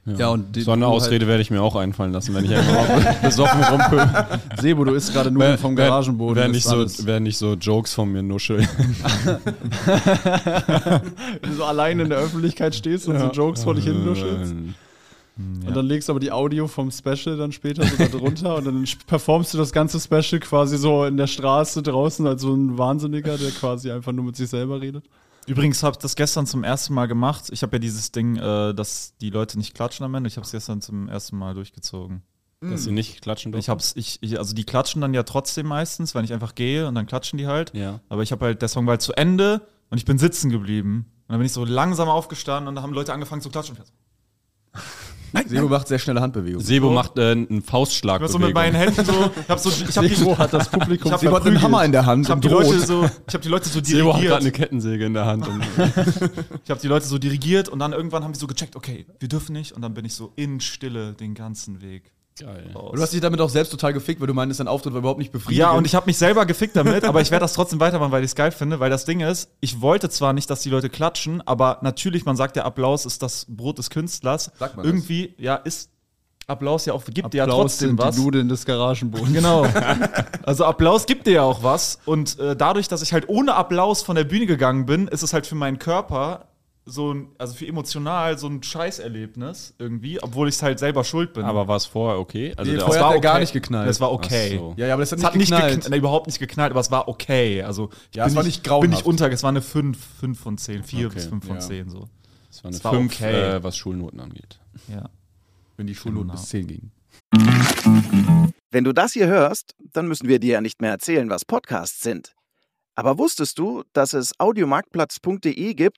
S2: Ja, und
S3: so eine
S2: halt-
S3: Ausrede werde ich mir auch einfallen lassen, wenn ich einfach mal *laughs* besoffen rumpöbel.
S2: Sebo, du isst gerade Nudeln vom Garagenboden. Ist
S3: nicht, so, nicht so Jokes von mir nuscheln. *laughs*
S2: Wenn du so alleine in der Öffentlichkeit stehst und so Jokes vor dich hin nuschelst. Und dann legst du aber die Audio vom Special dann später so da drunter und dann performst du das ganze Special quasi so in der Straße draußen als so ein Wahnsinniger, der quasi einfach nur mit sich selber redet.
S4: Übrigens habe ich das gestern zum ersten Mal gemacht. Ich habe ja dieses Ding, äh, dass die Leute nicht klatschen am Ende. Ich habe es gestern zum ersten Mal durchgezogen.
S3: Dass sie nicht klatschen dürfen.
S4: Ich hab's, ich, ich, also die klatschen dann ja trotzdem meistens, wenn ich einfach gehe und dann klatschen die halt.
S3: Ja.
S4: Aber ich habe halt, der Song war halt zu Ende und ich bin sitzen geblieben. Und dann bin ich so langsam aufgestanden und da haben Leute angefangen zu klatschen.
S1: Sebo macht sehr schnelle Handbewegungen.
S3: Sebo macht äh, einen Faustschlag.
S4: Ich so mit meinen Händen so, ich hab so, ich hab die,
S2: Sebo hat das Publikum
S4: Ich hab die
S1: Sebo hat einen Hammer in der Hand
S4: ich hab
S1: und
S4: die Leute so, ich hab die Leute so
S3: Sebo hat gerade eine
S4: dirigiert.
S3: Kettensäge in der Hand. Und *laughs*
S4: Ich habe die Leute so dirigiert und dann irgendwann haben die so gecheckt, okay, wir dürfen nicht. Und dann bin ich so in Stille den ganzen Weg.
S3: Geil.
S1: Und du hast dich damit auch selbst total gefickt, weil du meintest, dein Auftritt war überhaupt nicht befriedigend.
S4: Ja, und ich habe mich selber gefickt damit, aber ich werde das trotzdem weitermachen, weil ich es geil finde, weil das Ding ist, ich wollte zwar nicht, dass die Leute klatschen, aber natürlich, man sagt ja, Applaus ist das Brot des Künstlers.
S1: Sagt man das?
S4: Irgendwie, ja, ist Applaus ja auch, gibt dir ja
S2: Applaus
S4: trotzdem
S2: sind
S4: was.
S2: die Nudeln des Garagenbodens.
S4: Genau. *laughs* Also Applaus gibt dir ja auch was. Und äh, dadurch, dass ich halt ohne Applaus von der Bühne gegangen bin, ist es halt für meinen Körper so ein, also für emotional so ein Scheißerlebnis irgendwie, obwohl ich es halt selber schuld bin.
S3: Aber war es vorher okay? Also
S1: Nee,
S3: der
S1: vorher
S4: war
S1: hat er gar
S4: okay.
S1: nicht geknallt.
S4: es war okay.
S3: So.
S1: ja, ja, aber das hat
S4: Es
S1: nicht
S4: hat nicht
S1: geknallt.
S4: geknallt, nee, überhaupt nicht geknallt, aber es war okay. Also ich
S1: Ja, es
S4: bin
S1: war
S4: nicht,
S1: nicht grauenhaft.
S4: Bin ich unter, es war eine 5, 5 von 10, 4
S3: Okay,
S4: bis 5 von
S1: ja.
S4: 10 so.
S3: Das war eine
S4: es war
S3: 5,
S4: okay.
S3: äh, was Schulnoten angeht.
S4: Ja.
S1: Wenn die Schulnoten
S4: Genau.
S1: bis 10 gingen.
S5: Wenn du das hier hörst, dann müssen wir dir ja nicht mehr erzählen, was Podcasts sind. Aber wusstest du, dass es audiomarktplatz.de gibt,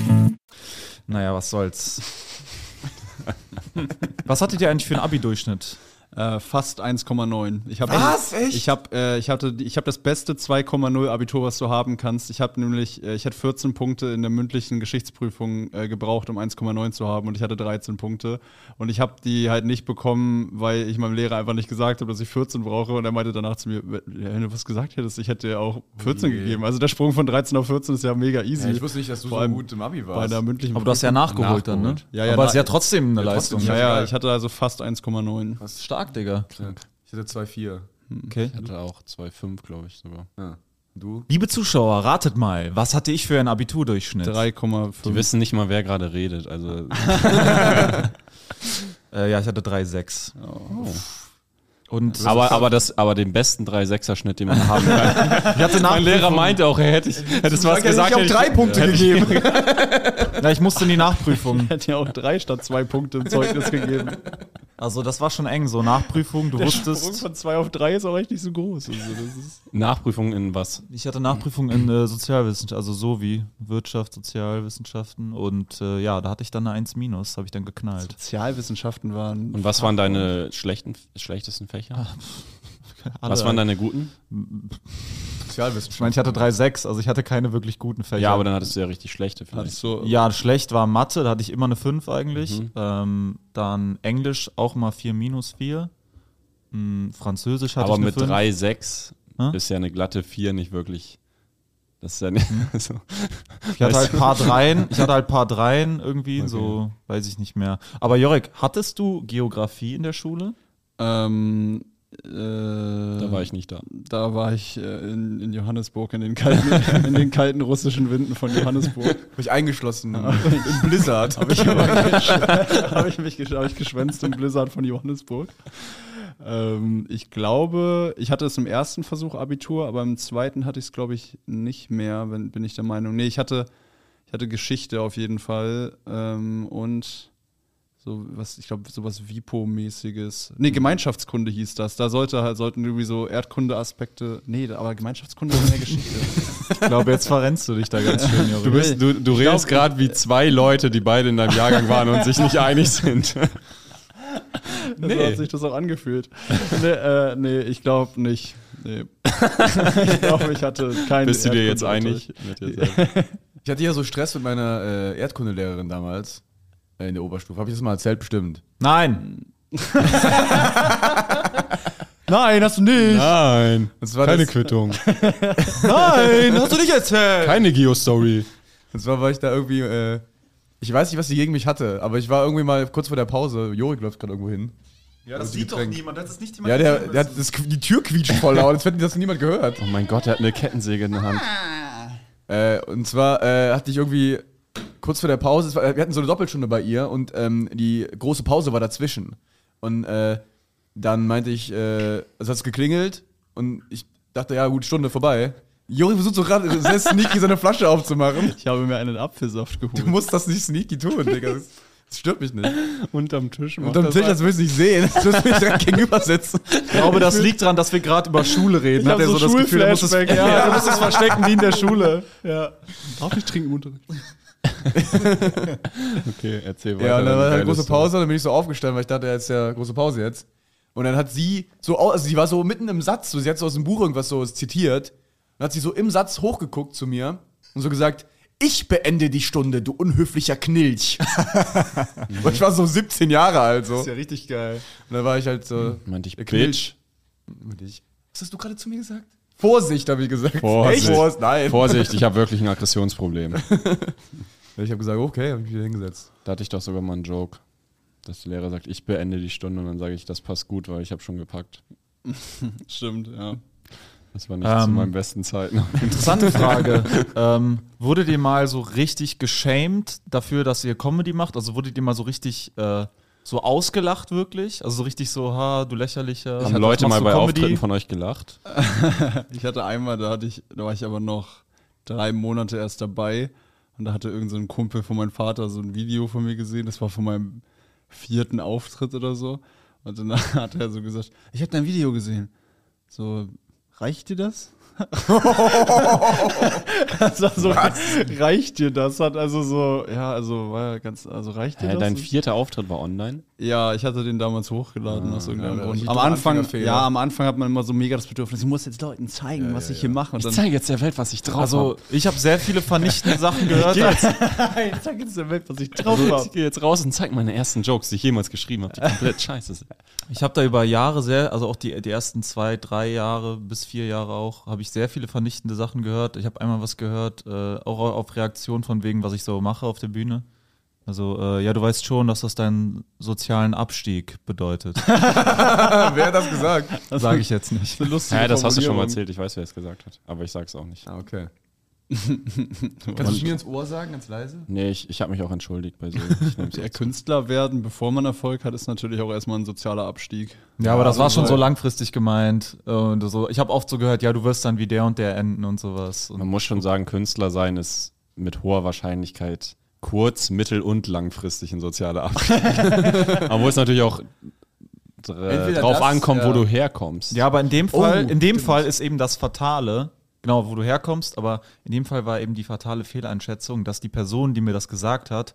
S4: Naja, was soll's. was hattet ihr eigentlich für einen Abi-Durchschnitt?
S2: Äh, fast 1,9. Ich hab,
S1: Was? Echt?
S2: Ich habe äh, ich hatte, ich habe das beste 2,0 Abitur, was du haben kannst. Ich habe nämlich, äh, ich hatte 14 Punkte in der mündlichen Geschichtsprüfung äh, gebraucht, um 1,9 zu haben und ich hatte 13 Punkte. Und ich habe die halt nicht bekommen, weil ich meinem Lehrer einfach nicht gesagt habe, dass ich 14 brauche. Und er meinte danach zu mir, wenn du was gesagt hättest, ich hätte dir auch 14
S1: je.
S2: gegeben. Also der Sprung von 13 auf 14 ist ja mega easy.
S1: Ja, ich wusste nicht, dass du
S2: Vor
S1: so gut im Abi
S2: bei
S1: warst.
S2: der mündlichen
S4: Aber du hast ja
S2: Prüfung.
S4: nachgeholt, dann, ne?
S3: Nachgeholt.
S2: Ja, ja,
S4: Aber es ist ja trotzdem eine
S1: Ja,
S4: Leistung.
S1: trotzdem.
S2: Ja, ja, ich hatte also fast 1,9.
S1: Was?
S4: Stark, Digga.
S1: Krank. Ich hatte 2,4.
S4: Okay.
S3: Ich hatte auch 2,5, glaube ich sogar.
S1: Ja. Du?
S4: Liebe Zuschauer, ratet mal, was hatte ich für einen Abiturdurchschnitt?
S2: 3,5.
S3: Die wissen nicht mal, wer gerade redet. Also *laughs* *laughs*
S4: Äh, ja, ich hatte 3,6. Und
S3: aber, aber, das, aber den besten 3-6er-Schnitt, den man *laughs* haben kann.
S4: ich hatte
S3: mein Lehrer meinte auch, er hätte, hätte es was gesagt.
S1: ich habe
S3: hätte
S1: drei Punkte gegeben.
S4: Ja, ich musste in die Nachprüfung.
S2: hätte ja auch drei statt zwei Punkte im Zeugnis gegeben.
S4: Also das war schon eng, so Nachprüfung, du
S2: Der Sprung
S4: wusstest.
S2: von zwei auf drei ist auch echt nicht so groß. Also das ist
S3: Nachprüfung in was?
S4: Ich hatte Nachprüfung in äh, Sozialwissenschaften, also so wie Wirtschaft, Sozialwissenschaften und äh, ja, da hatte ich dann eine 1 minus, habe ich dann geknallt.
S2: Sozialwissenschaften waren.
S3: Und was waren deine schlechten, schlechtesten Fächer?
S4: Alle- *laughs*
S3: Was waren deine guten?
S4: Ich meine, ich hatte 3,6, also ich hatte keine wirklich guten Fächer.
S3: Ja, aber dann hattest du ja richtig schlechte vielleicht.
S2: Du,
S4: Ja, schlecht war Mathe, da hatte ich immer eine 5 eigentlich.
S3: Mhm.
S4: Ähm, dann Englisch auch mal 4 minus 4. Hm, Französisch hatte
S3: aber
S4: ich eine
S3: mit
S4: 5.
S3: 3,6
S4: Hä?
S3: ist ja eine glatte 4 nicht wirklich. Das ist ja nicht
S4: Hm? *laughs*
S3: so.
S4: Ich hatte halt paar Dreien, ich hatte halt paar Dreien irgendwie,
S3: Okay.
S4: so weiß ich nicht mehr. Aber Jorek, hattest du Geografie in der Schule?
S2: ähm, äh,
S3: Da war ich nicht da.
S2: Da war ich äh, in, in Johannesburg, in den, kalten, *laughs* in den kalten russischen Winden von Johannesburg.
S1: Bin ich eingeschlossen in Blizzard.
S2: Habe ich, *laughs* hab ich mich hab ich geschwänzt im Blizzard von Johannesburg. Ähm, ich glaube, ich hatte es im ersten Versuch Abitur, aber im zweiten hatte ich es, glaube ich, nicht mehr, wenn, bin ich der Meinung. Nee, ich hatte, ich hatte Geschichte auf jeden Fall ähm, und so was, ich glaube, sowas Vipo-mäßiges. Nee, Gemeinschaftskunde hieß das. Da sollte halt, sollten irgendwie so Erdkunde-Aspekte. Nee, aber Gemeinschaftskunde ist mehr Geschichte. *laughs*
S4: Ich glaube, jetzt verrennst du dich da ganz schön, Jorek.
S3: Du, bist, du, du redest gerade wie zwei Leute, die beide in deinem Jahrgang waren und sich nicht einig sind.
S2: Nee. *laughs* So hat sich das auch angefühlt. nee, äh, nee, ich glaube nicht. Nee. *laughs* ich glaube, ich hatte keinen.
S3: Bist du dir jetzt einig mit dir?
S1: Ich hatte ja so Stress mit meiner äh, Erdkundelehrerin damals in der Oberstufe. Habe ich das mal erzählt? Bestimmt.
S4: Nein. *laughs*
S2: Nein, hast du nicht.
S3: Nein,
S1: Das war
S3: keine
S1: das-
S3: Quittung, *laughs*
S4: Nein, hast du nicht erzählt.
S3: keine Geo-Story.
S1: Und zwar war ich da irgendwie, äh, ich weiß nicht, was sie gegen mich hatte, aber ich war irgendwie mal kurz vor der Pause. Jorik läuft gerade irgendwo hin.
S4: Ja,
S1: das sieht doch
S4: niemand. Das ist nicht
S1: Ja, der, der hat das, die Tür quietscht voll laut, als hätte das niemand gehört.
S3: Oh mein Gott, er hat eine Kettensäge in der Hand.
S1: Äh, und zwar äh, hatte ich irgendwie kurz vor der Pause, war, wir hatten so eine Doppelstunde bei ihr und ähm, die große Pause war dazwischen. Und äh, dann meinte ich, äh, es hat geklingelt und ich dachte, ja gut, Stunde vorbei. Juri versucht so gerade sehr sneaky seine Flasche aufzumachen.
S2: Ich habe mir einen Apfelsaft
S1: Du
S2: geholt.
S1: musst das nicht sneaky tun, Digga. Das, das stört mich nicht.
S2: Unterm Tisch.
S1: Und am Tisch, das willst du nicht sehen. Das willst du mich direkt gegenüber sitzen.
S4: Ich glaube, das liegt daran, dass wir gerade über Schule reden.
S2: hab
S4: er
S2: so
S4: das Gefühl, er muss es, ja,
S2: ja.
S4: du musst es verstecken wie in der Schule.
S2: Ja. Darf ich trinken im Unterricht? *laughs*
S3: Okay, erzähl weiter.
S1: Ja, und dann war eine große. Pause, und dann bin ich so aufgestanden, weil ich dachte, jetzt ist ja große Pause jetzt. Und dann hat sie so, also sie war so mitten im Satz, so, sie hat so aus dem Buch irgendwas so zitiert. Und hat sie so im Satz hochgeguckt zu mir und so gesagt, ich beende die Stunde, du unhöflicher Knilch. *laughs* und ich war so 17 Jahre alt so.
S4: ja richtig geil.
S1: Und dann war ich halt so.
S3: Meinte ich,
S1: der
S3: Bitch.
S1: Meinte ich, Was hast du gerade zu mir gesagt? Vorsicht, habe ich gesagt.
S3: Vorsicht.
S1: Echt? Vorsicht, nein.
S3: Vorsicht, ich habe wirklich ein Aggressionsproblem. *laughs*
S1: Ich habe gesagt, okay, habe mich wieder hingesetzt.
S3: Da hatte ich doch sogar mal einen Joke, dass der Lehrer sagt, ich beende die Stunde und dann sage ich, das passt gut, weil ich habe schon gepackt. *laughs*
S2: Stimmt, ja.
S3: Das war nicht zu
S4: Ähm.
S3: meinen besten Zeiten.
S4: Interessante *laughs* Frage. ähm, wurdet ihr mal so richtig geschämt dafür, dass ihr Comedy macht? Also wurdet ihr mal so richtig äh, so ausgelacht wirklich? Also so richtig so, ha, du lächerlicher.
S3: Haben
S4: was
S3: Leute mal bei
S4: Comedy?
S3: Auftritten von euch gelacht? *laughs*
S2: Ich hatte einmal, da hatte ich, da war ich aber noch drei Monate erst dabei und da hatte irgendein so ein Kumpel von meinem Vater so ein Video von mir gesehen, das war von meinem vierten Auftritt oder so. Und dann *laughs* hat er so gesagt, ich habe dein Video gesehen. So, reicht dir das? *laughs* das war so, reicht dir das? Hat also so, ja, also war ja ganz, also reicht dir
S3: Hä,
S2: das?
S3: dein vierter Auftritt war online?
S2: Ja, ich hatte den damals hochgeladen aus irgendeinem
S1: ja,
S2: Grund. Am Anfang, ja, am Anfang hat man immer so mega das Bedürfnis, ich muss jetzt Leuten zeigen, was ich hier mache. Und
S3: Ich zeige jetzt der Welt, was ich drauf
S4: Also ich habe sehr viele vernichtende Sachen *laughs* gehört. *laughs*
S2: ich zeig jetzt der Welt, was ich drauf
S3: habe.
S2: habe.
S3: Ich gehe jetzt raus und zeige meine ersten Jokes, die ich jemals geschrieben habe, die komplett *laughs* scheiße sind.
S4: Ich habe da über Jahre sehr, also auch die, die ersten zwei, drei Jahre bis vier Jahre auch, habe ich sehr viele vernichtende Sachen gehört. Ich habe einmal was gehört, äh, auch auf Reaktion von wegen, was ich so mache auf der Bühne. Also, äh, ja, du weißt schon, dass das deinen sozialen Abstieg bedeutet. *laughs*
S1: Wer hat das gesagt?
S4: Sage ich jetzt nicht.
S2: eine lustige
S3: Ja, das hast du schon mal erzählt, ich weiß, wer es gesagt hat, aber ich sag's auch nicht.
S1: Ah, okay. *laughs* Kannst du es mir ins Ohr sagen, ganz leise?
S3: Nee, ich, ich habe mich auch entschuldigt bei so. Jetzt. *laughs*
S2: Künstler werden, bevor man Erfolg hat, ist natürlich auch erstmal ein sozialer Abstieg.
S4: Ja, aber das war schon
S2: also-
S4: so langfristig gemeint. Und so, ich habe oft so gehört, ja, du wirst dann wie der und der enden und sowas.
S3: Man
S4: Und
S3: muss schon sagen, Künstler sein ist mit hoher Wahrscheinlichkeit kurz-, mittel- und langfristig ein sozialer Abstieg. *laughs* Aber wo es natürlich auch
S1: Entweder
S3: drauf
S1: das,
S3: ankommt, wo
S1: ja.
S3: du herkommst.
S4: ja, aber in dem Fall,
S1: Oh,
S4: in dem
S1: stimmt.
S4: Fall ist eben das Fatale, genau, wo du herkommst, aber in dem Fall war eben die fatale Fehleinschätzung, dass die Person, die mir das gesagt hat,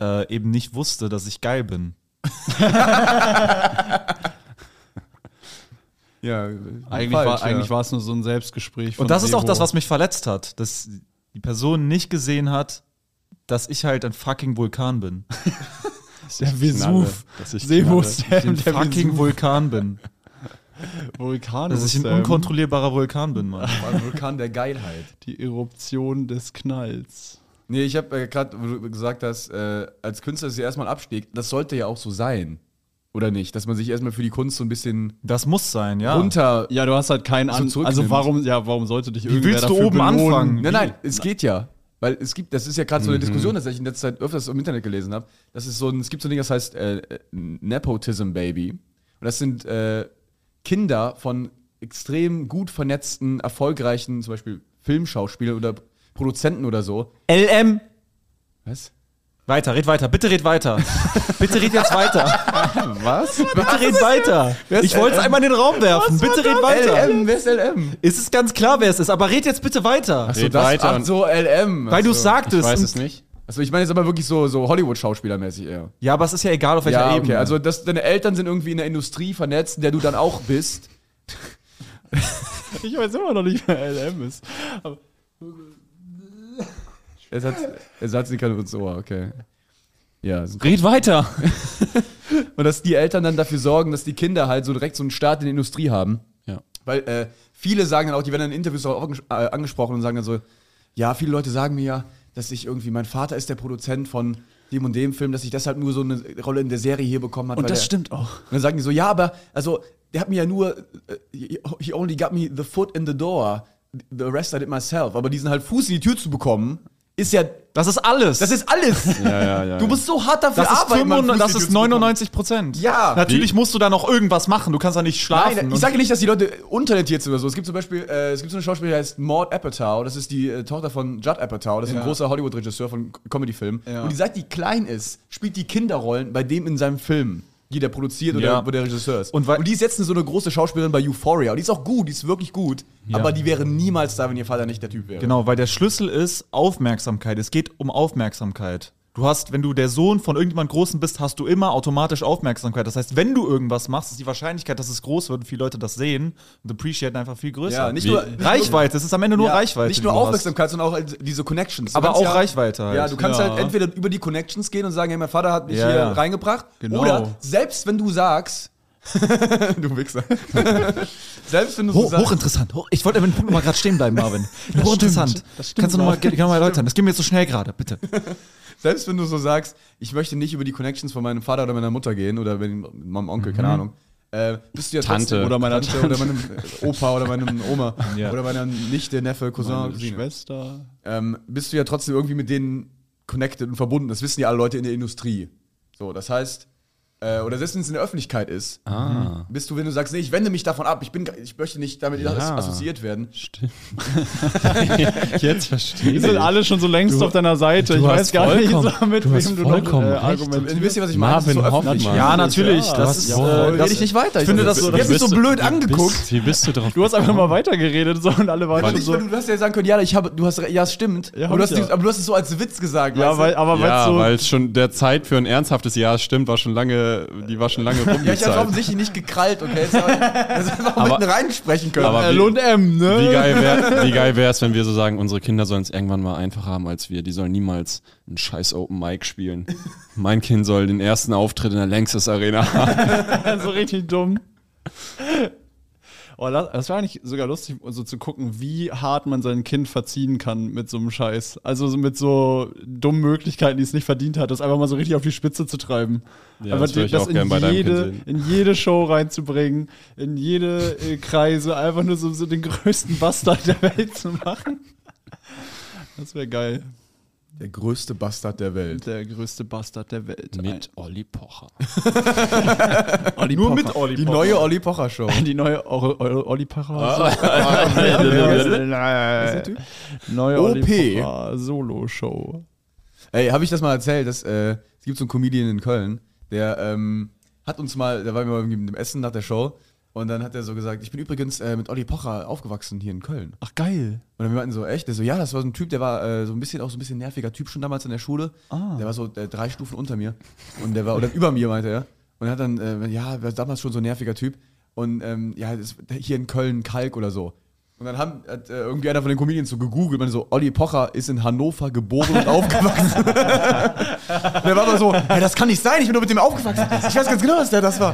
S4: äh, eben nicht wusste, dass ich geil bin. *laughs*
S1: Ja,
S2: Eigentlich, war, eigentlich war es nur so ein Selbstgespräch. von
S4: Und das ist auch das, was mich verletzt hat, dass die Person nicht gesehen hat, dass ich halt ein fucking Vulkan bin.
S2: der Vesuv.
S3: Dass ich
S2: Sebo. Sam,
S4: Ein
S2: der
S4: fucking
S2: Vesuv.
S4: Vulkan bin. *laughs*
S2: Vulkan.
S4: Dass ich ein
S2: Sam.
S4: unkontrollierbarer Vulkan bin, Mann.
S1: Ein Vulkan der Geilheit.
S2: Die Eruption des Knalls.
S1: Nee, ich habe äh, gerade, wo du gesagt hast, äh, als Künstler ist ja erstmal ein Abstieg. Das sollte ja auch so sein. Oder nicht? Dass man sich erstmal für die Kunst so ein bisschen
S4: Das muss sein, ja.
S1: runter.
S2: Ja, du hast halt keinen
S1: So
S2: An. Also warum, ja, warum sollte dich
S4: Wie
S2: irgendwer
S4: willst du
S2: dafür
S4: oben
S2: belohnen?
S4: anfangen?
S1: Nein, nein, es geht ja. Weil es gibt, das ist ja gerade so eine Diskussion, dass ich in letzter Zeit öfters im Internet gelesen habe. Das ist so ein, es gibt so ein Ding, das heißt äh, Nepotism Baby. Und das sind äh, Kinder von extrem gut vernetzten, erfolgreichen, zum Beispiel Filmschauspielern oder Produzenten oder so.
S4: LM.
S1: Was?
S4: Weiter, red weiter, bitte red weiter. bitte red jetzt weiter. *laughs*
S1: Was?
S4: Bitte red weiter. Ich wollte es einmal in den Raum werfen. Bitte red weiter.
S1: LM, wer ist LM?
S4: Es ist ganz klar, wer es ist, aber red jetzt bitte weiter.
S1: Achso,
S3: Red
S1: das,
S3: weiter
S1: ach so, LM.
S4: weil du
S1: Achso.
S4: es sagtest.
S3: Ich weiß es nicht.
S1: Also ich meine jetzt aber wirklich so, so Hollywood-Schauspielermäßig eher.
S4: Ja, aber es ist ja egal, auf welcher
S1: Ja,
S4: Ebene.
S1: okay. Also das, deine Eltern sind irgendwie in der Industrie vernetzt, in der du dann auch bist. *laughs*
S2: Ich weiß immer noch nicht, wer LM ist. Aber
S1: Sie keine ins Ohr, okay. Ja,
S3: Red weiter! *laughs*
S1: und dass die Eltern dann dafür sorgen, dass die Kinder halt so direkt so einen Start in die Industrie haben.
S3: Ja.
S1: Weil äh, viele sagen dann auch, die werden in Interviews auch äh, angesprochen und sagen dann so, ja, viele Leute sagen mir ja, dass ich irgendwie, mein Vater ist der Produzent von dem und dem Film, dass ich deshalb nur so eine Rolle in der Serie hier bekommen hat.
S2: Und das
S1: der-
S2: stimmt auch.
S1: Und dann sagen die so, ja, aber, also, der hat mir ja nur, äh, he he only got me the foot in the door, the rest I did myself. Aber diesen halt Fuß in die Tür zu bekommen, ist ja,
S4: Das ist alles.
S1: das ist alles. *laughs*
S3: Ja, ja, ja.
S1: Du musst so hart dafür
S4: das ist,
S1: arbeiten, mal einen
S4: 95,
S1: Fuß
S4: das ist
S1: Tür zu bekommen.
S4: 99 Prozent.
S1: Ja.
S4: Natürlich musst du da noch irgendwas machen. Du kannst da nicht schlafen.
S1: Nein, ich sage nicht, dass die Leute untalentiert sind oder so. Es gibt zum Beispiel, äh, es gibt so eine Schauspielerin, die heißt Maud Apatow. Das ist die äh, Tochter von Judd Apatow. Das ist ein großer Hollywood-Regisseur von Comedy-Filmen.
S2: Ja.
S1: Und die, seit die klein ist, spielt die Kinderrollen bei dem in seinem Film, die der produziert oder
S4: Ja.
S1: der Regisseur ist.
S4: Und
S1: Und die ist jetzt so eine große Schauspielerin bei Euphoria. Und die ist auch gut, die ist wirklich gut. Aber die wäre niemals da, wenn ihr Vater nicht der Typ wäre.
S4: Genau, weil der Schlüssel ist Aufmerksamkeit. Es geht um Aufmerksamkeit. Du hast, wenn du der Sohn von irgendjemand Großen bist, hast du immer automatisch Aufmerksamkeit. Das heißt, wenn du irgendwas machst, ist die Wahrscheinlichkeit, dass es groß wird und viele Leute das sehen und appreciaten einfach viel größer.
S1: Ja, nicht
S3: Wie-
S1: nur
S4: Reichweite, es ist am Ende nur
S1: Ja,
S4: Reichweite.
S1: Nicht nur. Aufmerksamkeit, sondern auch halt diese Connections. Du
S4: Aber auch Reichweite halt.
S1: Ja, du kannst
S2: Ja.
S1: halt entweder über die Connections gehen und sagen, hey, mein Vater hat mich
S4: Ja,
S1: hier
S4: ja.
S1: reingebracht.
S2: Genau.
S1: Oder selbst wenn du sagst, *laughs* du Wichser. *laughs* selbst wenn du so
S4: Hoch,
S1: sagst,
S4: hochinteressant. Hoch, ich wollte mit dem Punkt mal gerade stehen bleiben, Marvin. hochinteressant.
S2: das stimmt,
S4: Kannst du nochmal mal erläutern? Das geht mir jetzt so schnell gerade, bitte.
S1: Selbst wenn du so sagst, ich möchte nicht über die Connections von meinem Vater oder meiner Mutter gehen oder wenn, meinem Onkel, keine Ahnung. Äh, bist du ja
S3: Tante.
S1: trotzdem,
S2: Oder meiner
S1: Tante oder meinem Opa oder meinem Oma *laughs*
S4: Ja.
S1: oder meiner Nichte, Neffe, Cousin,
S2: Meine
S1: Cousine.
S2: Schwester.
S1: ähm, bist du ja trotzdem irgendwie mit denen connected und verbunden. Das wissen ja alle Leute in der Industrie. So, das heißt, äh, oder selbst wenn es in der Öffentlichkeit ist,
S3: Ah,
S1: bist du, wenn du sagst, nee, ich wende mich davon ab, ich, bin, ich möchte nicht damit
S3: Ja.
S1: assoziiert werden.
S3: stimmt. *laughs* Jetzt verstehe
S2: Die sind alle schon so längst auf deiner Seite. Ich
S3: du
S2: weiß
S3: hast
S2: gar nicht, mit
S3: du hast
S2: wem du
S3: vollkommen
S2: noch äh, argumentierst.
S1: Wisst ihr, was ich meine?
S3: Marvin
S1: so
S3: Hoffmann.
S1: öffentlich.
S4: Ja, natürlich.
S2: Ja,
S4: das ist, äh,
S1: Rede ich nicht weiter.
S4: Ich finde
S1: Ich
S4: das
S1: so, du hast mich so blöd
S3: wie
S1: angeguckt.
S3: Bist, wie bist du drauf
S2: Du hast einfach mal weitergeredet so, und alle waren
S1: Ich,
S2: so.
S1: du hast ja sagen können, ja, ich habe, du hast, ja, es stimmt.
S2: Ja,
S1: aber, du hast,
S2: hab ich
S1: die-
S2: ja.
S1: aber du hast es so als Witz gesagt.
S2: Ja, weil,
S1: du?
S2: aber weil
S3: Ja,
S2: so.
S3: weil es schon der Zeit für ein ernsthaftes Ja stimmt, war schon lange, die war schon lange rum.
S1: ja,
S3: die
S1: ich habe
S3: Zeit.
S1: offensichtlich nicht gekrallt, okay? Jetzt einfach
S3: Aber-
S1: mitten reinsprechen können.
S3: aber
S2: L und M, ne?
S3: Wie geil wäre wie wär's, wenn wir so sagen, unsere Kinder sollen es irgendwann mal einfacher haben als wir. Die sollen niemals einen scheiß Open Mic spielen. mein Kind soll den ersten Auftritt in der Längstes Arena haben. *laughs*
S2: so richtig dumm. Oh, das, das war eigentlich sogar lustig, so zu gucken, wie hart man sein Kind verziehen kann mit so einem Scheiß. Also so mit so dummen Möglichkeiten, die es nicht verdient hat, das einfach mal so richtig auf die Spitze zu treiben.
S3: Ja,
S2: einfach
S3: das
S2: die-
S3: deinem Kind
S2: jede, in jede Show reinzubringen, in jede äh, Kreise, einfach nur so, so den größten Bastard der Welt zu machen. Das wäre geil.
S1: Der größte Bastard der Welt.
S2: Der größte Bastard der Welt.
S3: Mit Olli Pocher. *laughs*
S2: Olli
S4: Nur
S2: Pocher.
S4: mit Olli
S1: Die
S4: Pocher.
S1: neue Olli Pocher Show. *laughs*
S2: Die neue Or Or Olli Pocher.
S1: Typ?
S2: Neue
S1: OP.
S2: Olli Pocher Solo-Show.
S1: Ey, habe ich das mal erzählt, dass äh, es gibt so einen Comedian in Köln, der ähm, hat uns mal, da waren wir mit dem Essen nach der Show und dann hat er so gesagt, ich bin übrigens äh, mit Olli Pocher aufgewachsen hier in Köln.
S2: Ach, geil.
S1: Und dann wir meinten so, echt? Der so, ja, das war so ein Typ, der war äh, so ein bisschen, auch so ein bisschen nerviger Typ schon damals in der Schule. Der war so äh, drei Stufen unter mir. Und der war, oder über mir, meinte er. Und er hat dann, äh, ja, war damals schon so ein nerviger Typ. Und ähm, ja, das, hier in Köln Kalk oder so. Und dann haben, hat äh, irgendwie einer von den Comedians so gegoogelt, meinte so, Olli Pocher ist in Hannover geboren und *laughs* aufgewachsen. und der war aber so, hey, das kann nicht sein, ich bin nur mit dem aufgewachsen. Ich weiß ganz genau, dass der das war.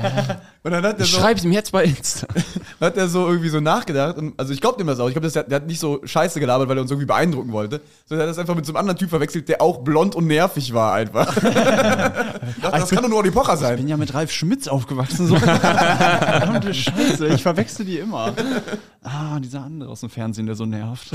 S1: Und dann hat der so,
S3: Schreib's ihm jetzt bei Insta. *laughs*
S1: hat er so irgendwie so nachgedacht. Und, also ich glaube dem das auch. Ich glaube, der, der hat nicht so scheiße gelabert, weil er uns irgendwie beeindrucken wollte. Sondern er hat das einfach mit so einem anderen Typ verwechselt, der auch blond und nervig war einfach. *laughs* Ich dachte, das kann doch nur Olli Pocher
S2: Ich
S1: sein.
S2: bin ja mit Ralf Schmitz aufgewachsen. So. Verdammte Scheiße, ich verwechsel die immer. Ah, dieser andere aus dem Fernsehen, der so nervt.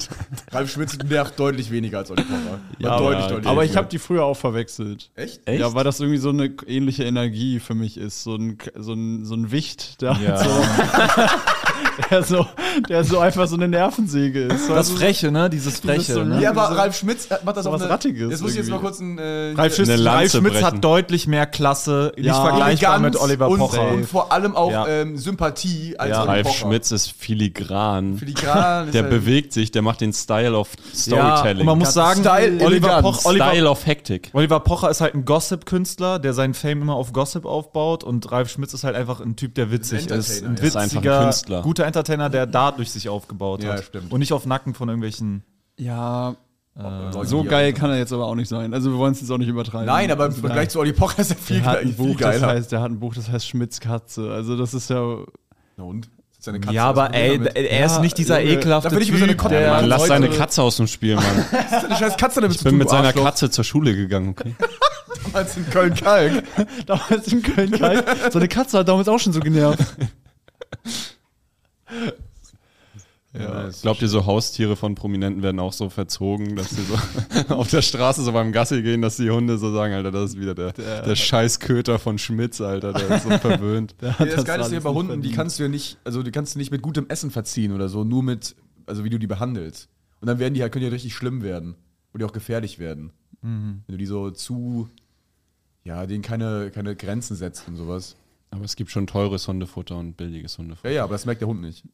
S2: *laughs*
S1: Ralf Schmitz nervt deutlich weniger als Olli Pocher.
S2: Ja,
S1: deutlich,
S3: aber-
S1: deutlich
S2: Aber ich habe die früher auch verwechselt.
S1: Echt?
S3: Echt?
S2: Ja, weil das irgendwie so eine ähnliche Energie für mich ist. So ein, so ein, so ein Wicht, der,
S4: Ja.
S2: halt *laughs* so, der, so, der so einfach so eine Nervensäge ist.
S4: Das
S2: Also,
S4: Freche, ne? Dieses Freche.
S2: so
S4: ne?
S1: Ja, aber Ralf Schmitz macht das
S2: So
S1: auf
S2: was
S1: eine,
S2: Rattiges
S1: Jetzt muss ich jetzt mal kurz ein... Äh,
S4: Ralf, Schmitz, Ralf Schmitz
S3: brechen.
S4: hat deutlich mehr Klasse, nicht
S2: Ja.
S4: vergleichbar
S1: Eleganz
S4: mit Oliver
S1: und,
S4: Pocher.
S1: Und vor allem auch
S4: Ja.
S1: ähm, Sympathie als
S4: Ja.
S3: Ralf
S1: Pocher.
S3: Schmitz ist filigran.
S1: Filigran ist
S3: Der bewegt sich, der macht den Style of
S4: Ja,
S3: Storytelling.
S4: und man muss sagen,
S1: Style,
S4: Oliver,
S1: Eleganz.
S4: Poch, Oliver,
S3: Style of Hektik.
S4: Oliver Pocher ist halt ein Gossip-Künstler, der seinen Fame immer auf Gossip aufbaut und Ralf Schmitz ist halt einfach ein Typ, der witzig
S1: Ein
S4: ist. Ein
S3: ja. Ist einfach ein
S4: witziger,
S3: Künstler.
S4: Guter Entertainer, der dadurch sich aufgebaut
S1: Ja,
S4: hat.
S1: stimmt.
S4: Und nicht auf Nacken von irgendwelchen.
S2: Ja,
S1: Leute,
S2: so geil kann er jetzt aber auch nicht sein. Also wir wollen es jetzt auch nicht übertreiben.
S1: Nein, aber im Vergleich zu Olli Pocher ist er viel,
S2: der hat
S1: viel
S2: Buch, das
S1: geiler.
S2: heißt, der hat ein Buch, das heißt Schmitz Katze. Also das ist ja
S1: Na und? Seine Katze
S4: Ja, aber ey,
S1: damit?
S4: er ist nicht dieser
S2: Junge,
S4: ekelhafte
S1: da will ich
S4: Typ,
S1: seine Kotze.
S3: Mann, lass seine Katze aus dem Spiel, Mann. *laughs*
S1: Eine scheiß Katze damit
S3: Ich bin mit
S1: du
S3: seiner? Katze zur Schule gegangen, okay?
S1: Damals in Köln-Kalk.
S2: Damals in Köln kalt. *laughs* Seine Katze hat damals auch schon so genervt. *laughs*
S3: Ja, Glaubt ihr, so Haustiere von Prominenten werden auch so verzogen, dass sie so *laughs* auf der Straße so beim Gassi gehen, dass die Hunde so sagen, Alter, das ist wieder der, der Scheißköter von Schmitz, Alter, der ist so *laughs* verwöhnt.
S1: Ja, das, Geile ist ja bei Hunden, die kannst du ja nicht, also die kannst du nicht mit gutem Essen verziehen oder so, nur mit, also wie du die behandelst. Und dann werden die halt, können die halt richtig schlimm werden. Und die auch gefährlich werden. Wenn du die so zu, ja, denen keine, keine Grenzen setzt und sowas.
S3: Aber es gibt schon teures Hundefutter und billiges Hundefutter.
S1: Ja, ja, aber das merkt der Hund nicht.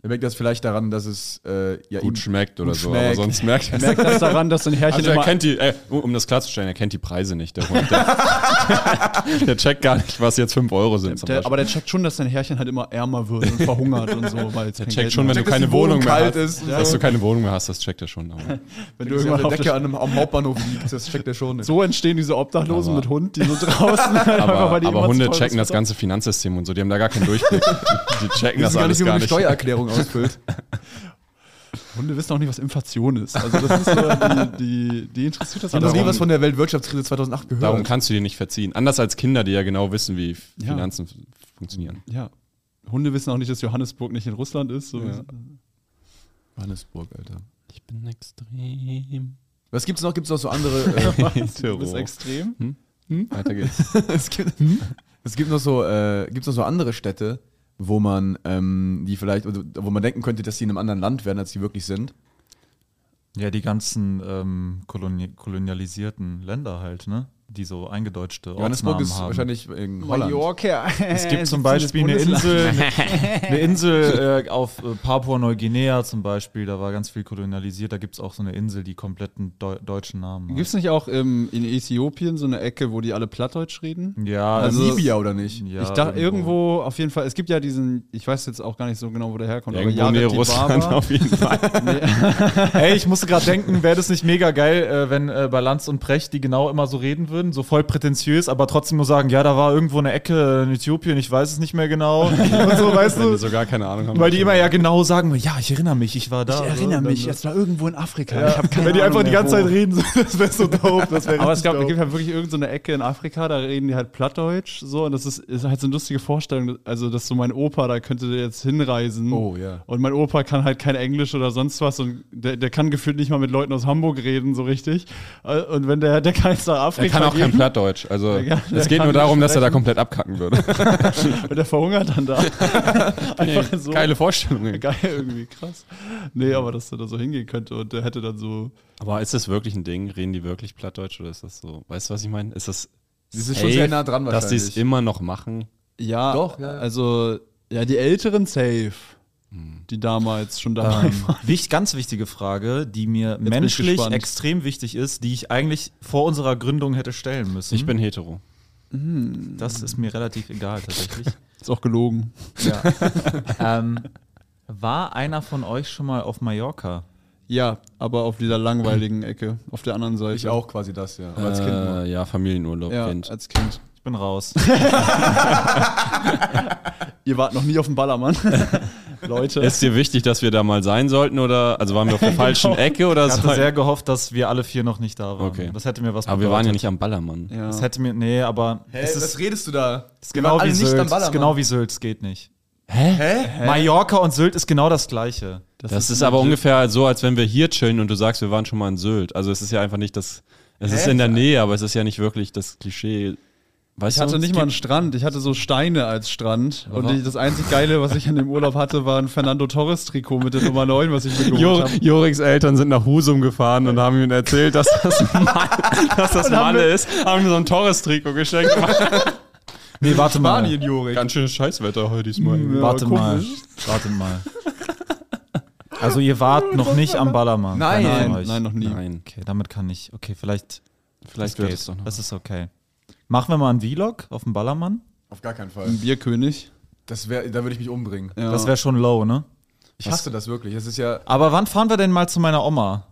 S1: Er merkt das vielleicht daran, dass es äh, ja,
S3: Gut schmeckt oder
S1: gut
S3: so,
S1: schmeckt.
S3: aber sonst merkt *laughs* er
S2: Merkt das daran, dass so ein Härchen
S3: Also er
S2: immer
S3: kennt die, äh, um das klarzustellen, er kennt die Preise nicht, der Hund. Der, *laughs* der checkt gar nicht, was jetzt 5 Euro sind.
S2: Der, aber der checkt schon, dass sein Härchen halt immer ärmer wird und verhungert und so, *laughs* weil
S3: der checkt schon, wenn du
S1: Checkt,
S3: keine
S1: Wohnung
S3: mehr
S1: kalt
S3: hast.
S1: ist und
S3: Dass du keine Wohnung mehr hast, das checkt er schon.
S2: Wenn
S1: wenn
S2: du irgendwann
S1: der
S2: auf
S1: Decke an einem, am Hauptbahnhof liegt, das checkt er schon nicht.
S2: so entstehen diese Obdachlosen
S3: Aber-
S2: mit Hund, die so draußen
S3: Aber,
S2: weil die
S3: aber Hunde checken das ganze Finanzsystem und so, die haben da gar keinen Durchblick. Die checken das alles gar nicht.
S1: Steuererklärung ausfüllt. *laughs*
S2: Hunde wissen auch nicht, was Inflation ist. Also das ist so, die, die, die interessiert das
S1: Ich habe noch nie was von der Weltwirtschaftskrise 2008 gehört.
S3: Darum kannst du dir nicht verziehen. Anders als Kinder, die ja genau wissen, wie
S2: Ja.
S3: Finanzen f- funktionieren.
S2: Ja. Hunde wissen auch nicht, dass Johannesburg nicht in Russland ist. So.
S3: Ja.
S1: Johannesburg, Alter.
S3: Ich bin extrem.
S1: Was gibt's noch? Gibt's noch so andere? *laughs* Äh, *laughs*
S2: Du bist extrem.
S3: Weiter geht's.
S1: es, gibt, es gibt noch so, äh, gibt's noch so andere Städte, wo man, ähm, die vielleicht, oder wo man denken könnte, dass die in einem anderen Land wären, als sie wirklich sind.
S4: Ja, die ganzen ähm, koloni kolonialisierten Länder halt, ne? Die so eingedeutschte
S1: Johannesburg
S4: Ortsnamen
S1: ist
S4: haben.
S1: wahrscheinlich in Holland.
S2: Mallorca.
S4: Es gibt *laughs* zum Beispiel eine Insel, *laughs* eine Insel äh, auf äh, Papua-Neuguinea zum Beispiel, da war ganz viel kolonialisiert. Da gibt es auch so eine Insel, die kompletten Deu deutschen Namen
S2: Gibt es nicht auch ähm, in Äthiopien so eine Ecke, wo die alle Plattdeutsch reden?
S4: hat. Ja,
S2: Also-
S1: Namibia oder nicht?
S4: ja,
S2: ich dachte irgendwo auf jeden Fall, es gibt ja diesen, ich weiß jetzt auch gar nicht so genau, wo der herkommt,
S3: Irgendwo
S2: aber
S3: näher
S2: Jared
S3: Russland auf jeden Fall. *laughs*
S4: Ey, ich musste gerade denken, wäre das nicht mega geil, äh, wenn äh, bei Lanz und Precht die genau immer so reden würden, so voll prätentiös, aber trotzdem nur sagen, ja, da war irgendwo eine Ecke in Äthiopien, ich weiß es nicht mehr genau. *laughs* und so, weißt du?
S3: so gar keine Ahnung haben.
S4: Weil die immer ja genau sagen, ja, ich erinnere mich, ich war da.
S2: Ich erinnere
S4: so,
S2: mich, es war irgendwo in Afrika.
S4: Ja,
S2: Ich keine
S4: wenn die
S2: Ahnung
S4: einfach die ganze
S2: wo.
S4: Zeit reden, so, *laughs* das wäre so dope. Das wär
S2: Aber es gab, es
S4: dope.
S2: gibt halt wirklich irgendeine so eine Ecke in Afrika, da reden die halt Plattdeutsch so und das ist, ist halt so eine lustige Vorstellung, also dass so mein Opa, da könnte der jetzt hinreisen
S1: Oh, ja.
S2: und mein Opa kann halt kein Englisch oder sonst was und der, der kann gefühlt nicht mal mit Leuten aus Hamburg reden so richtig Äh, und wenn der, der kann jetzt nach Afrika
S3: Er kann auch kein Plattdeutsch. Also
S2: Ja,
S3: es geht nur darum, dass er da komplett abkacken würde.
S2: und *laughs* der verhungert dann da. *laughs* Einfach so.
S3: Geile Vorstellung.
S2: Geil, irgendwie krass. Nee, aber dass er da so hingehen könnte und der hätte dann so.
S3: Aber ist das wirklich ein Ding? Reden die wirklich Plattdeutsch oder ist das so? Weißt du, was ich meine? Ist das
S1: Sie sind schon sehr nah dran
S3: dass die es
S1: wahrscheinlich.
S3: immer noch machen?
S2: Ja,
S1: Doch, ja, ja.
S2: also, ja, die Älteren safe, die damals schon dabei
S4: Ähm, *laughs* wichtig, ganz wichtige Frage, die mir
S2: ich
S4: menschlich extrem wichtig ist, die ich eigentlich vor unserer Gründung hätte stellen müssen.
S3: Ich bin hetero.
S4: Das ist mir relativ egal tatsächlich. *laughs*
S2: Ist auch gelogen.
S4: ja. *laughs* ähm, war einer von euch schon mal auf Mallorca?
S2: Ja, aber auf dieser langweiligen Ecke, auf der anderen Seite.
S1: Ich auch quasi das, ja. Aber als Kind.
S3: Äh, ja, Familienurlaub,
S2: Ja,
S3: Kind.
S2: als Kind.
S4: Bin raus. *laughs*
S2: Ihr wart noch nie auf dem Ballermann. *laughs* Leute.
S3: Ist dir wichtig, dass wir da mal sein sollten oder also waren wir auf der *laughs* falschen Ecke oder
S4: Ich hatte
S3: so?
S4: sehr gehofft, dass wir alle vier noch nicht da waren.
S3: Okay.
S4: Das hätte mir was
S3: Aber wir waren ja
S4: bedeutet.
S3: nicht am Ballermann.
S2: ja.
S4: Das hätte mir, nee, aber
S1: Hä,
S4: es
S1: was
S4: ist,
S1: redest du da?
S4: ist genau wie Sylt. Es ist genau
S1: wie
S4: Sylt, es geht nicht.
S1: Hä?
S4: Mallorca und Sylt ist genau das gleiche.
S3: Das, ist, aber ungefähr so, als wenn wir hier chillen und du sagst, wir waren schon mal in Sylt. Also es ist ja einfach nicht das. Es ist
S1: Hä?
S3: in der Nähe, aber es ist ja nicht wirklich das Klischee. Weißt
S2: Ich hatte
S3: du?
S2: nicht mal einen Strand, ich hatte so Steine als Strand. Und ich, das einzig Geile, was ich an dem Urlaub hatte, war ein Fernando Torres-Trikot mit der Nummer 9, was ich mir geholt
S3: Jo
S2: habe.
S3: Joriks Eltern sind nach Husum gefahren und haben ihm erzählt, dass das, *laughs* Mann, dass das Malle ist. Haben ihm so ein Torres-Trikot geschenkt. *laughs*
S4: Nee, warte mal.
S2: Spanien, Jorik.
S3: Ganz schönes Scheißwetter heute diesmal.
S2: Ja,
S4: Warte mal. Warte mal. Also ihr wart noch nicht am Ballermann.
S1: Nein.
S2: Nein, nein, noch nie.
S3: Nein,
S4: Okay, damit kann ich. Okay, vielleicht.
S3: vielleicht
S4: geht.
S3: es doch noch.
S4: Das ist okay. Machen wir mal einen Vlog auf dem Ballermann?
S1: Auf gar keinen Fall.
S2: Ein Bierkönig.
S1: Das wär, da würde ich mich umbringen.
S2: Ja.
S4: Das wäre schon low, ne?
S1: Ich hasse das wirklich. Das ist ja.
S4: Aber wann fahren wir denn mal zu meiner Oma?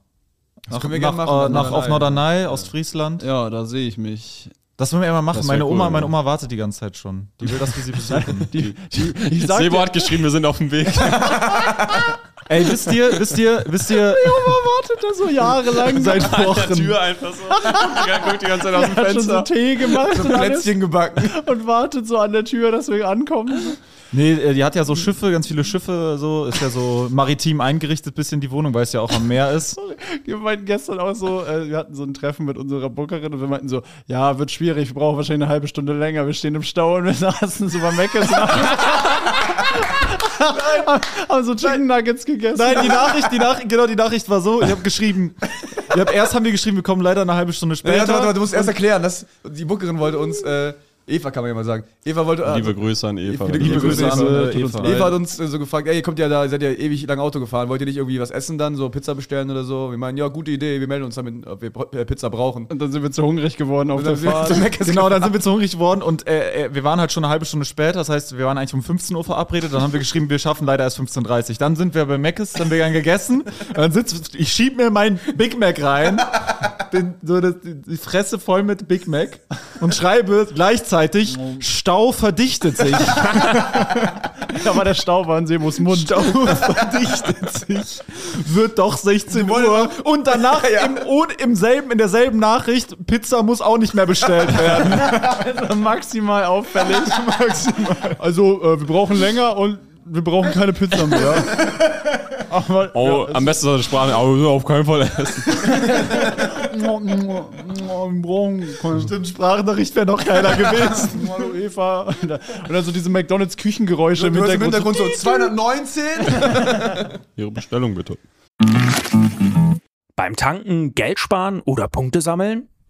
S1: Das
S4: Nach,
S1: können wir
S4: nach,
S1: gerne machen.
S4: äh, nach auf Norderney, Ostfriesland.
S2: ja, da sehe ich mich.
S4: Das wollen wir immer machen. Meine
S3: cool,
S4: Oma, meine Oma wartet die ganze Zeit schon. Die will, dass wir sie *laughs* besuchen.
S2: Die, die, sag
S3: Sebo hat geschrieben, wir sind auf dem Weg. *laughs*
S4: Ey, wisst ihr, wisst ihr, wisst ihr,
S2: wartet da so jahrelang seit
S3: An der
S2: Wochen.
S3: Tür einfach so. Guckt, guckt die ganze Zeit aus dem
S2: Hat schon so
S3: Fenster.
S2: Tee gemacht und, alles
S1: Plätzchen gebacken.
S2: und wartet so an der Tür, dass wir ankommen.
S4: Nee, äh, die hat ja so Schiffe, ganz viele Schiffe, so, ist ja so maritim eingerichtet, bisschen die Wohnung, weil es ja auch am Meer ist. *laughs*
S2: Wir meinten gestern auch so, äh, wir hatten so ein Treffen mit unserer Bookerin und wir meinten so, ja, wird schwierig, wir brauchen wahrscheinlich eine halbe Stunde länger, wir stehen im Stau und wir *laughs* saßen so beim Meckes *laughs* haben, so Chicken Nuggets gegessen.
S4: Nein, die Nachricht, die Nachricht, genau, die Nachricht war so, ich habe geschrieben, ich hab, erst haben wir geschrieben, wir kommen leider eine halbe Stunde
S1: Ja,
S4: später.
S1: warte, warte, du musst erst erklären, dass die Bookerin wollte uns, äh, Eva kann man ja mal sagen. Eva wollte.
S3: Liebe Grüße an Eva.
S1: Liebe, liebe Grüße an
S4: Eva.
S1: Eva. Hat uns äh, so gefragt, ey, ihr kommt ja da, ihr seid ja ewig lang Auto gefahren, wollt ihr nicht irgendwie was essen dann, so Pizza bestellen oder so? Wir meinen, ja, gute Idee, wir melden uns damit, ob wir äh, Pizza brauchen.
S2: Und dann sind wir zu hungrig geworden auf der Fahrt.
S1: Meckes
S4: Genau, dann sind wir zu hungrig geworden und äh, äh, wir waren halt schon eine halbe Stunde später. Das heißt, wir waren eigentlich um 15 Uhr verabredet. Dann haben wir geschrieben, wir schaffen leider erst 15.30 Uhr. Dann sind wir bei Mc's, dann haben wir gegessen. Und dann sitzt, ich schieb mir mein Big Mac rein, den, so das, die Fresse voll mit Big Mac und schreibe gleichzeitig, Stau verdichtet sich. *laughs*
S2: Da war der Stau war in Sebos Mund.
S4: Stau verdichtet sich. Wird doch 16 Uhr. Und danach im, und im selben, in derselben Nachricht, Pizza muss auch nicht mehr bestellt werden.
S2: Also *laughs* maximal auffällig. *laughs* Also, äh, wir brauchen länger und wir brauchen keine Pizza mehr. Aber,
S3: Oh, am besten so eine Sprache, aber auf keinen Fall essen.
S4: Stimmt, Sprachnachricht wäre noch geiler gewesen. *laughs*
S2: Hallo Eva. Und dann so diese McDonalds Küchengeräusche im
S1: hörst im
S2: Hintergrund.
S1: Hintergrund so 219. *laughs*
S3: Ihre Bestellung bitte.
S6: Beim Tanken, Geld sparen oder Punkte sammeln?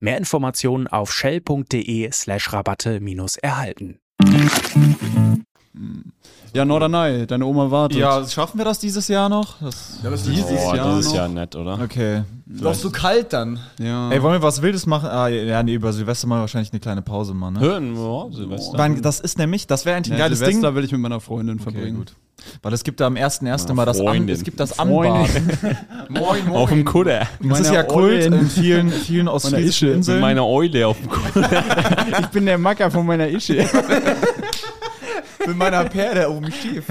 S6: Mehr Informationen auf shell.de slash Rabatte erhalten.
S2: Ja, Norderney, deine Oma wartet.
S4: Ja, schaffen wir das dieses Jahr noch? Das,
S1: Ja, was
S2: Dieses
S3: Boah,
S2: Jahr
S3: dieses
S2: noch.
S3: Jahr nett, oder?
S4: okay.
S1: Doch so kalt dann.
S2: ja.
S4: Ey, wollen wir was Wildes machen? Ah, ja, nee, über Silvester mal wahrscheinlich eine kleine Pause machen, ne?
S3: Hören wir, Silvester.
S4: Weil das ist nämlich, das wäre eigentlich ein
S2: Ja,
S4: geiles
S2: Silvester
S4: Ding.
S2: will ich mit meiner Freundin verbringen.
S4: gut. Weil es gibt da am 1.1.
S3: Ja,
S4: mal das, An, es gibt das. *laughs*
S1: Moin, moin.
S3: Auf dem Kutter.
S4: Das ist ja Kult in vielen, vielen ostfriesischen
S2: Ische.
S3: Mit
S4: Inseln.
S3: meiner Eule auf dem Kutter. *laughs*
S2: Ich bin der Macker von meiner Ische. *laughs*
S1: Mit meiner Pferde auf dem Schiff.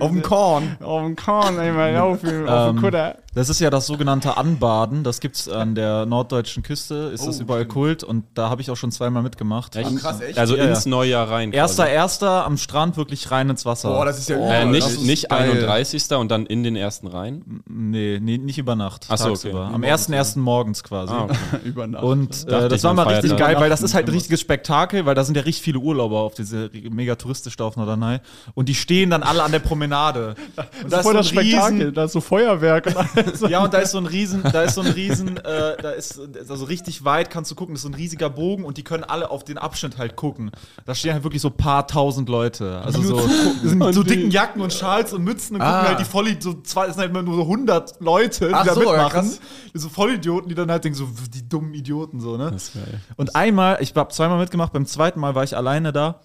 S1: auf dem Korn.
S2: Auf dem Korn, einmal auf, auf dem
S4: Ähm,
S2: Kutter.
S4: Das ist ja das sogenannte Anbaden. Das gibt's an der norddeutschen Küste. Ist das
S1: Oh,
S4: überall Kult und da habe ich auch schon zweimal mitgemacht.
S1: Ach, krass, echt?
S3: Also
S4: Ja,
S3: ins neue Jahr rein.
S4: Erster,
S3: quasi.
S4: erster am Strand wirklich rein ins Wasser.
S1: Boah, das ist ja
S3: Äh,
S1: übel.
S3: nicht
S1: Das ist
S3: nicht
S1: geil.
S3: 31. und dann in den ersten rein.
S4: nee, nee, nicht über Nacht.
S3: Ach so,
S4: tagsüber.
S3: okay.
S4: Am 1.1. morgens quasi.
S3: Ah, okay. *laughs*
S2: Über Nacht.
S4: Und äh, das war mal richtig geil, weil das ist halt ein richtiges Spektakel, weil da sind ja richtig viele Urlauber auf diese mega touristisch da auf Norderney. Und die stehen dann alle an der Promenade. *laughs* Und
S2: das ist voll das
S4: so ein
S2: Spektakel.
S4: Riesen,
S2: Da ist so Feuerwerk und alles. *laughs*
S4: ja, und da ist so ein riesen, da ist so ein riesen, äh, da ist also richtig weit kannst du gucken, das ist so ein riesiger Bogen und die können alle auf den Abschnitt halt gucken. Da stehen halt wirklich so paar tausend Leute. Also so, *laughs* mit so dicken Jacken und Schals und Mützen und
S1: Ah.
S4: gucken halt die Volli, so zwei, es sind halt immer nur so 100 Leute, die
S1: Ach
S4: da
S1: so, ja,
S4: mitmachen.
S1: krass.
S4: so Vollidioten, die dann halt denken, so die dummen Idioten, so, ne?
S3: Das ist geil.
S4: Und einmal, ich habe zweimal mitgemacht, beim zweiten Mal war ich alleine da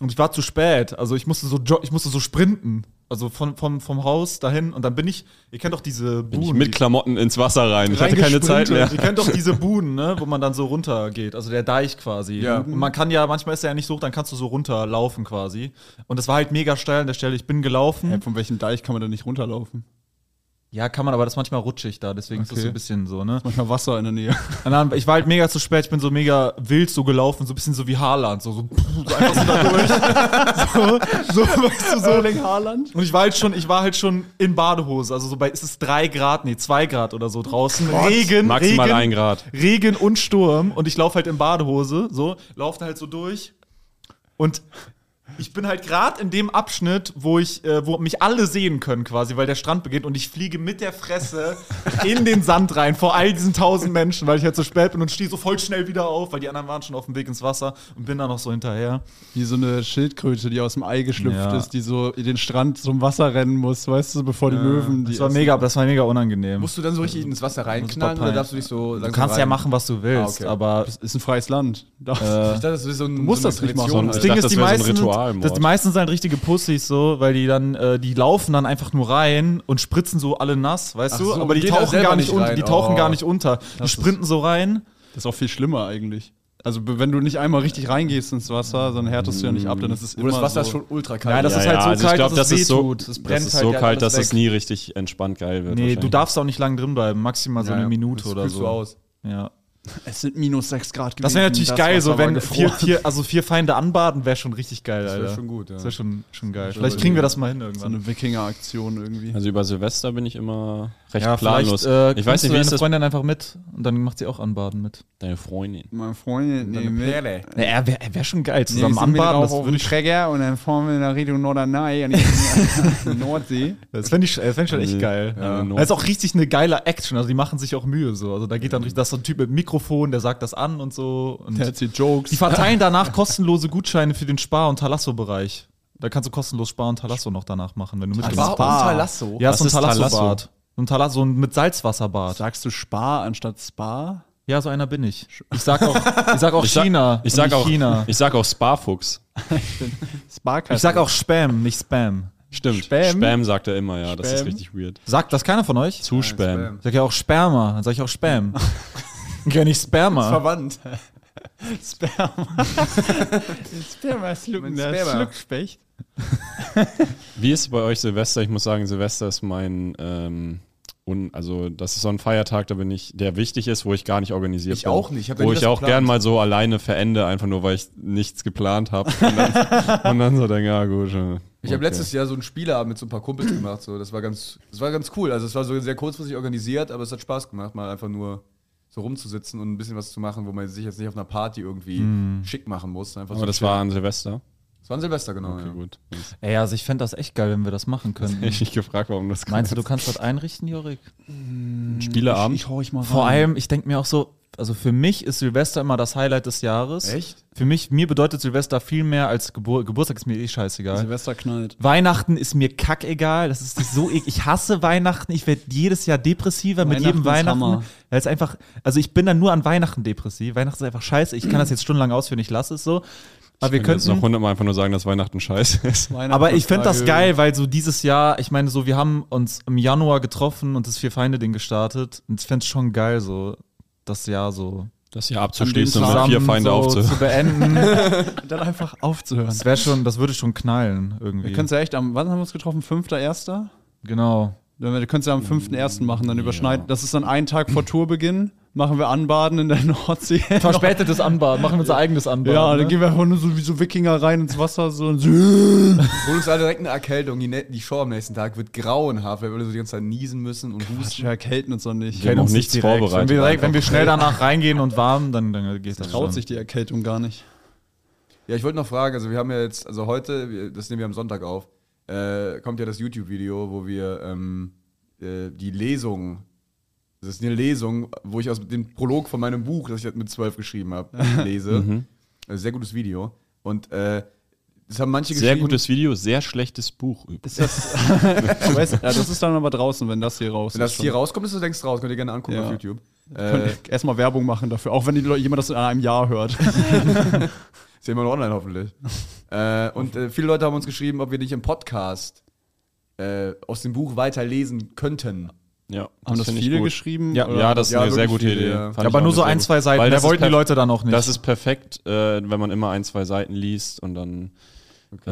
S4: und ich war zu spät. Also ich musste so ich musste so sprinten. Also von, vom, vom Haus dahin und dann bin ich, ihr kennt doch diese
S3: Bin ich
S4: Buden.
S3: mit Klamotten ins Wasser rein. Ich hatte keine Zeit mehr.
S4: Ihr kennt doch diese Buden, ne, wo man dann so runter geht, also der Deich quasi.
S1: Ja.
S4: Und man kann ja, manchmal ist er ja nicht so hoch, dann kannst du so runterlaufen quasi. Und das war halt mega steil an der Stelle. Ich bin gelaufen.
S2: Hey, von welchem Deich kann man da nicht runterlaufen?
S4: Ja, kann man, aber das ist manchmal rutschig da, deswegen ist das
S2: Okay.
S4: so ein bisschen so, ne?
S2: Manchmal Wasser in der Nähe.
S4: Dann, ich war halt mega zu spät, ich bin so mega wild so gelaufen, so ein bisschen so wie Haaland, so, so, *laughs* so einfach so da durch. *laughs* so, so, weißt du, so.
S2: Erling Haaland.
S4: Und ich war halt schon, ich war halt schon in Badehose, also so bei, ist es drei Grad, nee, zwei Grad oder so draußen. Regen,
S3: Maximal
S4: Regen,
S3: ein Grad.
S4: Regen und Sturm und ich laufe halt in Badehose, so, laufe da halt so durch und ich bin halt gerade in dem Abschnitt, wo ich, äh, wo mich alle sehen können quasi, weil der Strand beginnt und ich fliege mit der Fresse *laughs* in den Sand rein vor all diesen tausend Menschen, weil ich halt so spät bin und stehe so voll schnell wieder auf, weil die anderen waren schon auf dem Weg ins Wasser und bin da noch so hinterher.
S2: Wie so eine Schildkröte, die aus dem Ei geschlüpft
S4: Ja.
S2: ist, die so in den Strand zum Wasser rennen muss, weißt du, bevor die Möwen die
S4: Das war
S2: essen.
S4: mega, das war mega unangenehm.
S1: Musst du dann so richtig ins Wasser reinknallen oder darfst du dich so
S4: Du kannst ja machen, was du willst,
S1: Ah, okay.
S4: aber
S2: Das ist ein freies Land. Darf-
S1: Ich dachte, das ist so ein,
S2: musst
S1: so
S2: das nicht machen.
S4: Das Ding ist, die
S3: wäre so ein
S4: meisten,
S3: Ritualmord.
S4: das, die meisten sind halt richtige Pussys so, weil die dann, äh, die laufen dann einfach nur rein und spritzen so alle nass, weißt
S1: Ach
S4: du?
S1: so,
S4: Aber die tauchen gar nicht unter, die tauchen
S1: Oh.
S4: gar nicht unter. Die
S2: ist-
S4: sprinten so rein.
S2: Das ist auch viel schlimmer eigentlich. Also wenn du nicht einmal richtig reingehst ins Wasser, dann härtest du ja nicht ab, dann ist es
S1: Wo
S2: immer
S1: das Wasser
S2: so.
S1: schon ultra kalt
S4: Ja, das
S1: ist.
S4: ist halt so
S3: also
S4: kalt,
S3: ich glaub,
S4: dass es
S3: das ist so,
S4: wehtut. Es
S3: das
S4: brennt
S3: ist
S4: halt
S3: so
S4: ja
S3: kalt, dass es
S4: weg.
S3: nie richtig entspannt geil wird.
S4: Nee, du darfst auch nicht lang drin bleiben, maximal so
S2: Ja,
S4: eine
S2: ja.
S4: Minute
S1: Das
S4: oder so.
S1: du aus.
S4: Ja.
S2: Es sind minus 6 Grad gewesen.
S4: Das wäre natürlich
S2: das
S4: geil, so wenn vier, vier, *laughs* also vier Feinde anbaden, wäre schon richtig geil,
S1: Das wäre
S4: Alter.
S1: schon gut, ja.
S4: Das wäre schon, schon geil. Vielleicht kriegen wir das mal hin
S2: So
S4: irgendwann.
S2: eine Wikinger-Aktion irgendwie.
S3: Also über Silvester bin ich immer recht
S4: ja,
S3: planlos.
S4: äh,
S3: ich weiß nicht, wie ist das
S4: Freundin einfach mit und dann macht sie auch Anbaden mit.
S3: deine Freundin?
S2: Meine Freundin, nee.
S1: Perle.
S4: Ja, er wäre wär schon geil,
S2: Nee,
S4: zusammen
S2: mit
S4: anbaden. Das
S2: auf den
S4: ich,
S2: Träger und dann fahren wir nach Richtung Norderney und *laughs* in Nordsee.
S4: das fände ich, das fänd ich schon echt
S3: Nee.
S4: geil.
S3: Ja,
S4: Das ist auch richtig eine geile Action, also die machen sich auch Mühe so. Also da geht dann richtig, das ist so ein Typ mit Mikrofon, der sagt das an und so. Und
S2: Der erzählt Jokes.
S4: die verteilen danach kostenlose Gutscheine für den Spar- und Talasso-Bereich. Da kannst du kostenlos Spar und Talasso noch danach machen, wenn du
S1: Spar
S4: mitgemacht
S1: und
S4: hast.
S1: Talasso?
S4: Ja,
S3: Was
S4: so ein? Talasso-Bad. So ein Talasso so ein mit Salzwasserbad.
S2: Sagst du Spar anstatt Spa?
S4: Ja, so einer bin ich. Ich sag auch, ich sag *laughs* auch
S3: Ich sag-
S4: China.
S3: Ich
S4: und
S3: sag auch,
S4: China.
S3: ich sag auch Sparfuchs.
S2: Spark
S4: Ich sag auch Spam, nicht Spam.
S3: Stimmt.
S2: Spam?
S3: Spam? sagt er immer, ja. Das ist
S2: Spam?
S3: richtig weird.
S4: Sagt das keiner von euch?
S3: Zu Spam.
S1: Spam.
S4: Ich sag ja auch Sperma, dann sag ich auch Spam. *laughs* Ich ja nicht Sperma.
S1: Verwandt. *laughs*
S2: Sperma. *laughs* Sperma schlucken,
S1: Sperma.
S2: Schluckspecht. *laughs*
S3: Wie ist es bei euch Silvester? Ich muss sagen, Silvester ist mein, ähm, un, also das ist so ein Feiertag, da bin ich, der wichtig ist, wo ich gar nicht organisiert
S1: Ich
S3: bin.
S1: auch nicht. Ich
S3: wo ich auch
S1: geplant.
S3: gern mal so alleine verende, einfach nur, weil ich nichts geplant habe. Und, dann- und dann so denke, ja gut. äh,
S1: Ich habe
S3: okay.
S1: letztes Jahr so einen Spieleabend mit so ein paar Kumpels gemacht. So. Das, war ganz, das war ganz cool. Also es war so sehr kurzfristig organisiert, aber es hat Spaß gemacht, mal einfach nur so rumzusitzen und ein bisschen was zu machen, wo man sich jetzt nicht auf einer Party irgendwie schick machen muss. Einfach
S3: Aber
S1: so
S3: das
S1: chillen.
S3: war an Silvester.
S1: das war ein Silvester, genau.
S3: Okay,
S1: ja.
S3: gut.
S4: Ey, also ich fände das echt geil, wenn wir das machen könnten.
S3: Ich mich gefragt, warum das
S4: Meinst du, du kannst das einrichten, Jorik?
S3: Spieleabend?
S2: Ich hau ich mal
S4: Vor
S2: rein.
S4: allem, ich denke mir auch so, also für mich ist Silvester immer das Highlight des Jahres.
S1: Echt?
S4: Für mich, mir bedeutet Silvester viel mehr als Gebur Geburtstag ist mir eh scheißegal.
S2: Silvester knallt.
S4: Weihnachten ist mir kackegal. Das ist so ek Ich hasse Weihnachten. Ich werde jedes Jahr depressiver mit jedem
S2: Weihnachten
S4: Weihnachten. Weil es einfach, also ich bin dann nur an Weihnachten depressiv. Weihnachten ist einfach scheiße. Ich kann das jetzt stundenlang ausführen, ich lasse es so. Aber wir
S3: Ich könnte jetzt noch
S4: könnten.
S3: hundertmal einfach nur sagen, dass Weihnachten scheiße ist.
S4: Aber ich finde das geil, weil so dieses Jahr, ich meine, so, wir haben uns im Januar getroffen und das Vier-Feinde-Ding gestartet. Und ich fände es schon geil, so das Jahr so
S3: Das hier abzuschließen und mit vier Feinde
S4: so
S3: aufzuhören.
S4: zu beenden. *laughs*
S2: Dann einfach aufzuhören.
S4: das wäre schon, das würde schon knallen irgendwie.
S2: Wir können es ja echt am, wann haben wir uns getroffen? 5.1.?
S4: genau.
S2: Dann wir können es ja am 5.1. machen, dann überschneiden. Das ist dann ein Tag vor Tourbeginn. Machen wir Anbaden in der Nordsee. *laughs*
S4: Verspätetes Anbaden, machen wir unser eigenes Anbaden.
S2: Ja,
S4: ne?
S2: dann gehen wir einfach nur so wie so Wikinger rein ins Wasser so und so.
S1: Hol uns alle direkt eine Erkältung. Die, die Show am nächsten Tag wird grauenhaft, weil wir so die ganze Zeit niesen müssen und husten.
S2: Wir erkälten uns doch nicht.
S3: Wir haben auch
S4: uns
S3: nichts
S4: direkt.
S3: vorbereitet.
S4: Wenn wir, direkt, wenn wir schnell danach reingehen und warm, dann, dann geht das
S2: Traut
S4: schon.
S2: sich die Erkältung gar nicht.
S1: Ja, ich wollte noch fragen, also wir haben ja jetzt, also heute, das nehmen wir am Sonntag auf, äh, kommt ja das YouTube-Video, wo wir ähm, äh, die Lesung, das ist eine Lesung, wo ich aus dem Prolog von meinem Buch, das ich mit zwölf geschrieben habe, *laughs* lese. Also sehr gutes Video. Und äh, das haben manche
S3: Sehr
S1: geschrieben.
S3: gutes Video, sehr schlechtes Buch. übrigens.
S2: Ist *laughs* das, du weißt, ja, das ist dann aber draußen, wenn das hier raus
S1: Wenn das hier rauskommt, ist das längst raus. Könnt ihr gerne angucken
S2: Ja.
S1: auf YouTube.
S2: Könnt
S1: Äh,
S2: ihr *laughs* erstmal Werbung machen dafür, auch wenn die Leute, jemand das in einem Jahr hört.
S1: ist ja immer noch online hoffentlich. äh, und äh, viele Leute haben uns geschrieben, ob wir nicht im Podcast äh, aus dem Buch weiterlesen könnten.
S3: Ja,
S2: Haben das
S3: ich
S2: viele geschrieben?
S4: Ja.
S3: Ja, das ist
S1: Ja,
S3: eine sehr gute Idee.
S1: ja.
S4: Ja, aber nur so ein, zwei Seiten.
S3: Weil das ist
S4: wollten die Leute dann auch nicht.
S3: Das ist perfekt, äh, wenn man immer ein, zwei Seiten liest und dann. äh,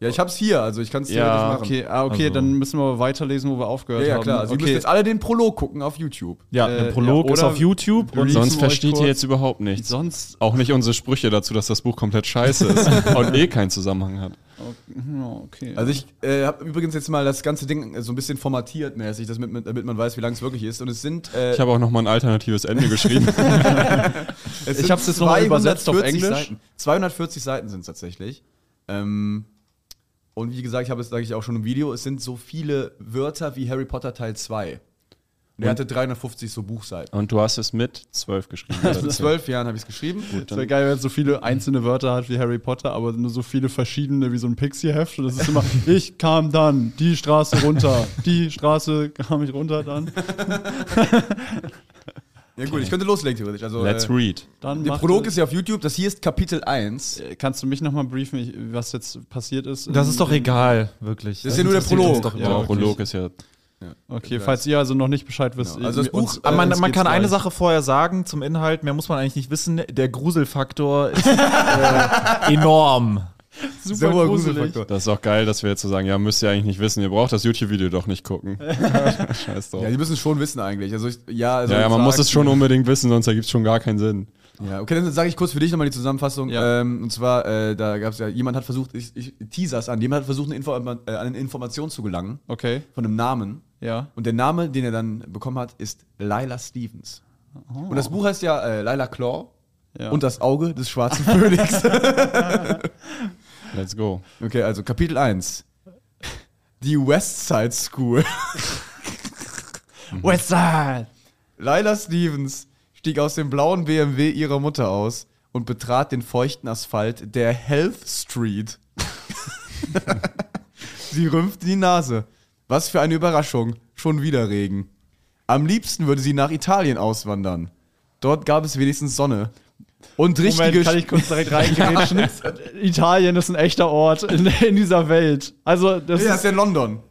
S1: Ja, ich hab's hier, also ich kann es
S3: Ja,
S1: theoretisch machen.
S2: Okay, ah, okay,
S4: Also-
S2: dann müssen wir weiterlesen, wo wir aufgehört
S1: Ja, ja,
S2: haben.
S1: klar. Also, ihr
S2: okay.
S1: müsst jetzt alle den Prolog gucken auf YouTube.
S4: ja,
S2: äh,
S4: der Prolog
S2: ja,
S4: ist auf YouTube und
S2: Releasen
S3: sonst versteht ihr jetzt überhaupt nichts.
S2: Sonst,
S3: Auch nicht unsere Sprüche dazu, dass das Buch komplett scheiße ist *laughs* und eh keinen Zusammenhang hat.
S2: Okay.
S1: Also ich äh, habe übrigens jetzt mal das ganze Ding so ein bisschen formatiert mäßig, damit, man- damit man weiß, wie lang es wirklich ist. Und es sind äh,
S3: Ich habe auch noch mal ein alternatives Ende geschrieben. *laughs* *laughs*
S1: es
S2: ich
S1: sind
S2: hab's jetzt noch mal übersetzt auf
S1: 240
S2: Englisch.
S1: Seiten. 240 Seiten sind es tatsächlich. Ähm, und wie gesagt, ich habe es, sage ich auch schon im Video, es sind so viele Wörter wie Harry Potter Teil 2. Und er hatte 350 so Buchseiten.
S3: Und du hast es mit zwölf geschrieben. *laughs*
S1: Mit zwölf Jahren habe ich es geschrieben.
S2: Es wäre geil, wenn es so viele einzelne Wörter hat wie Harry Potter, aber nur so viele verschiedene wie so ein Pixie-Heft. Und das ist immer, *laughs* ich kam dann die Straße runter, die Straße kam ich runter dann. *laughs*
S1: Ja gut, ich könnte loslegen theoretisch. Also,
S3: Let's
S1: äh,
S3: read.
S2: dann
S1: der Prolog ist ja auf YouTube, das hier ist Kapitel 1.
S2: Äh, Kannst du mich nochmal briefen, ich- was jetzt passiert ist?
S4: Das ist doch egal, wirklich.
S1: Das ist ja nur der Prolog.
S4: Doch
S3: Der
S4: überhaupt
S3: Prolog ist ja.
S2: Okay, falls ihr also noch nicht Bescheid wisst.
S1: Genau. Also das
S2: äh,
S1: Buch-
S2: uns-
S4: Aber man, man kann eine
S2: gleich.
S4: Sache vorher sagen zum Inhalt, mehr muss man eigentlich nicht wissen. Der Gruselfaktor *laughs* ist äh, enorm.
S2: super
S1: Sehr hoher
S2: gruselig.
S1: Gruselfaktor.
S3: Das ist auch geil, dass wir jetzt so sagen, ja, müsst ihr eigentlich nicht wissen, ihr braucht das YouTube-Video doch nicht gucken. *laughs* Scheiß drauf.
S1: Ja, die müssen es schon wissen eigentlich. Also ich, ja, also
S3: Ja, ja, man muss es schon unbedingt wissen, sonst ergibt es schon gar keinen Sinn.
S1: Ja, okay, dann sage ich kurz für dich nochmal die Zusammenfassung.
S2: Ja.
S1: Ähm, und zwar, äh, da gab es ja, jemand hat versucht, ich, ich teasers an, jemand hat versucht, eine, Info, äh, an eine Information zu gelangen
S2: Okay,
S1: von einem Namen.
S2: ja.
S1: Und der Name, den er dann bekommen hat, ist Lila Stevens. Und das Buch heißt ja äh, Lila Claw
S2: ja.
S1: und das Auge des schwarzen Phönix. *laughs* *laughs*
S3: Let's go.
S1: okay, also Kapitel 1. Die Westside School. *laughs*
S2: Westside!
S1: Lila Stevens stieg aus dem blauen BMW ihrer Mutter aus und betrat den feuchten Asphalt der Health Street. *laughs* sie rümpfte die Nase. Was für eine Überraschung. Schon wieder Regen. Am liebsten würde sie nach Italien auswandern. Dort gab es wenigstens Sonne. Und richtige
S2: Moment, kann ich kurz direkt reingrätschen? *laughs* Italien ist ein echter Ort in, in dieser Welt. Also, das
S1: Ja, das
S2: ist.
S1: ist ja in London.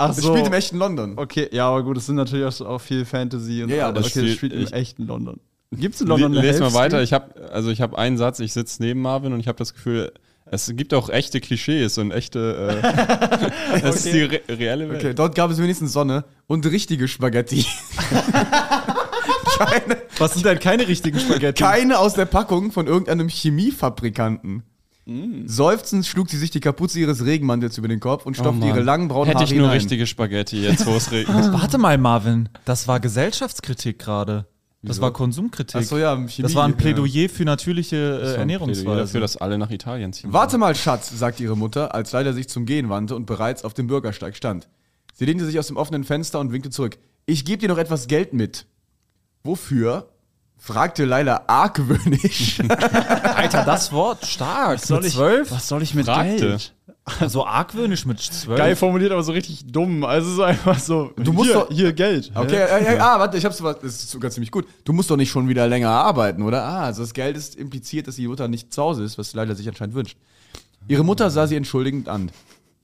S2: Ach so.
S1: spielt im echten London.
S2: Okay, ja, aber gut, es sind natürlich auch, viel Fantasy und
S1: Ja, ja,
S2: aber
S1: das
S2: okay,
S3: spielt-
S2: spielt im echten London. Gibt es in
S3: Le
S2: London eine
S3: les mal weiter. Ich habe also ich habe einen Satz, ich sitze neben Marvin und ich habe das Gefühl, es gibt auch echte Klischees und echte äh, *laughs* *laughs* das ist die re reelle Welt.
S1: Okay, dort gab es wenigstens Sonne und richtige Spaghetti. *laughs* keine,
S4: Was sind denn keine richtigen Spaghetti?
S1: keine aus der Packung von irgendeinem Chemiefabrikanten. Seufzend schlug sie sich die Kapuze ihres Regenmantels über den Kopf und
S3: Oh
S1: stopfte
S3: Mann.
S1: ihre langen braunen
S3: Hätte
S1: Haare
S3: ich nur
S1: hinein.
S3: richtige Spaghetti jetzt, wo es *laughs* regnet.
S4: Warte mal, Marvin. Das war Gesellschaftskritik gerade. Das
S1: Wieso?
S4: war Konsumkritik.
S1: Achso, ja, Chemie,
S4: das war ein
S1: ja.
S4: Plädoyer für natürliche äh,
S3: Plädoyer
S4: Ernährungsweise.
S3: dafür, dass alle nach Italien ziehen.
S1: Warte mal, Schatz, sagte ihre Mutter, als Leila sich zum Gehen wandte und bereits auf dem Bürgersteig stand. Sie lehnte sich aus dem offenen Fenster und winkte zurück. Ich gebe dir noch etwas Geld mit. Wofür? Fragte Leila argwöhnisch. *laughs*
S4: Alter, das Wort stark.
S2: Was soll
S4: mit
S2: ich-
S4: zwölf?
S2: Was soll ich mit
S3: Fragte.
S2: Geld?
S4: So argwöhnisch mit zwölf.
S2: Geil formuliert, aber so richtig dumm. Also so einfach so.
S1: Du musst
S2: hier,
S1: doch-
S2: hier Geld.
S1: Okay, äh, äh, ah, warte, ich hab's, was- das ist sogar ziemlich gut. Du musst doch nicht schon wieder länger arbeiten, oder? Ah, also das Geld ist impliziert, dass die Mutter nicht zu Hause ist, was Leila sich anscheinend wünscht. Ihre Mutter sah sie entschuldigend an.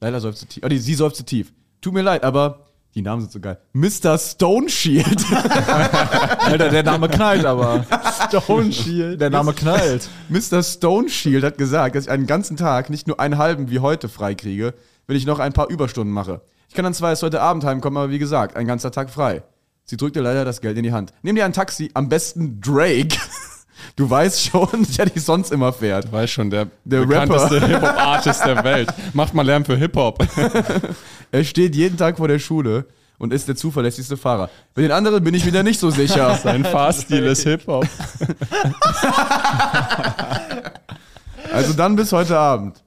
S1: Leila seufzte tief. Ah, nee, sie seufzte tief. Tut mir leid, aber die Namen sind so geil. Mr. Stone Shield. *laughs*
S4: Alter, der Name knallt aber.
S2: Stone Shield.
S4: Der Name knallt.
S1: Mr. Stone Shield hat gesagt, dass ich einen ganzen Tag nicht nur einen halben wie heute freikriege, wenn ich noch ein paar Überstunden mache. Ich kann dann zwar erst heute Abend heimkommen, aber wie gesagt, ein ganzer Tag frei. Sie drückte leider das Geld in die Hand. Nimm dir ein Taxi, am besten Drake. Du weißt schon, *laughs* der dich sonst immer fährt.
S3: Weiß schon, der,
S1: Der
S3: bekannteste Hip-Hop-Artist der Welt. Macht mal Lärm für Hip-Hop. *laughs*
S1: Er steht jeden Tag vor der Schule und ist der zuverlässigste Fahrer. Bei den anderen bin ich mir da nicht so sicher. *laughs*
S3: Sein Fahrstil ist Hip-Hop.
S1: Also dann bis heute Abend.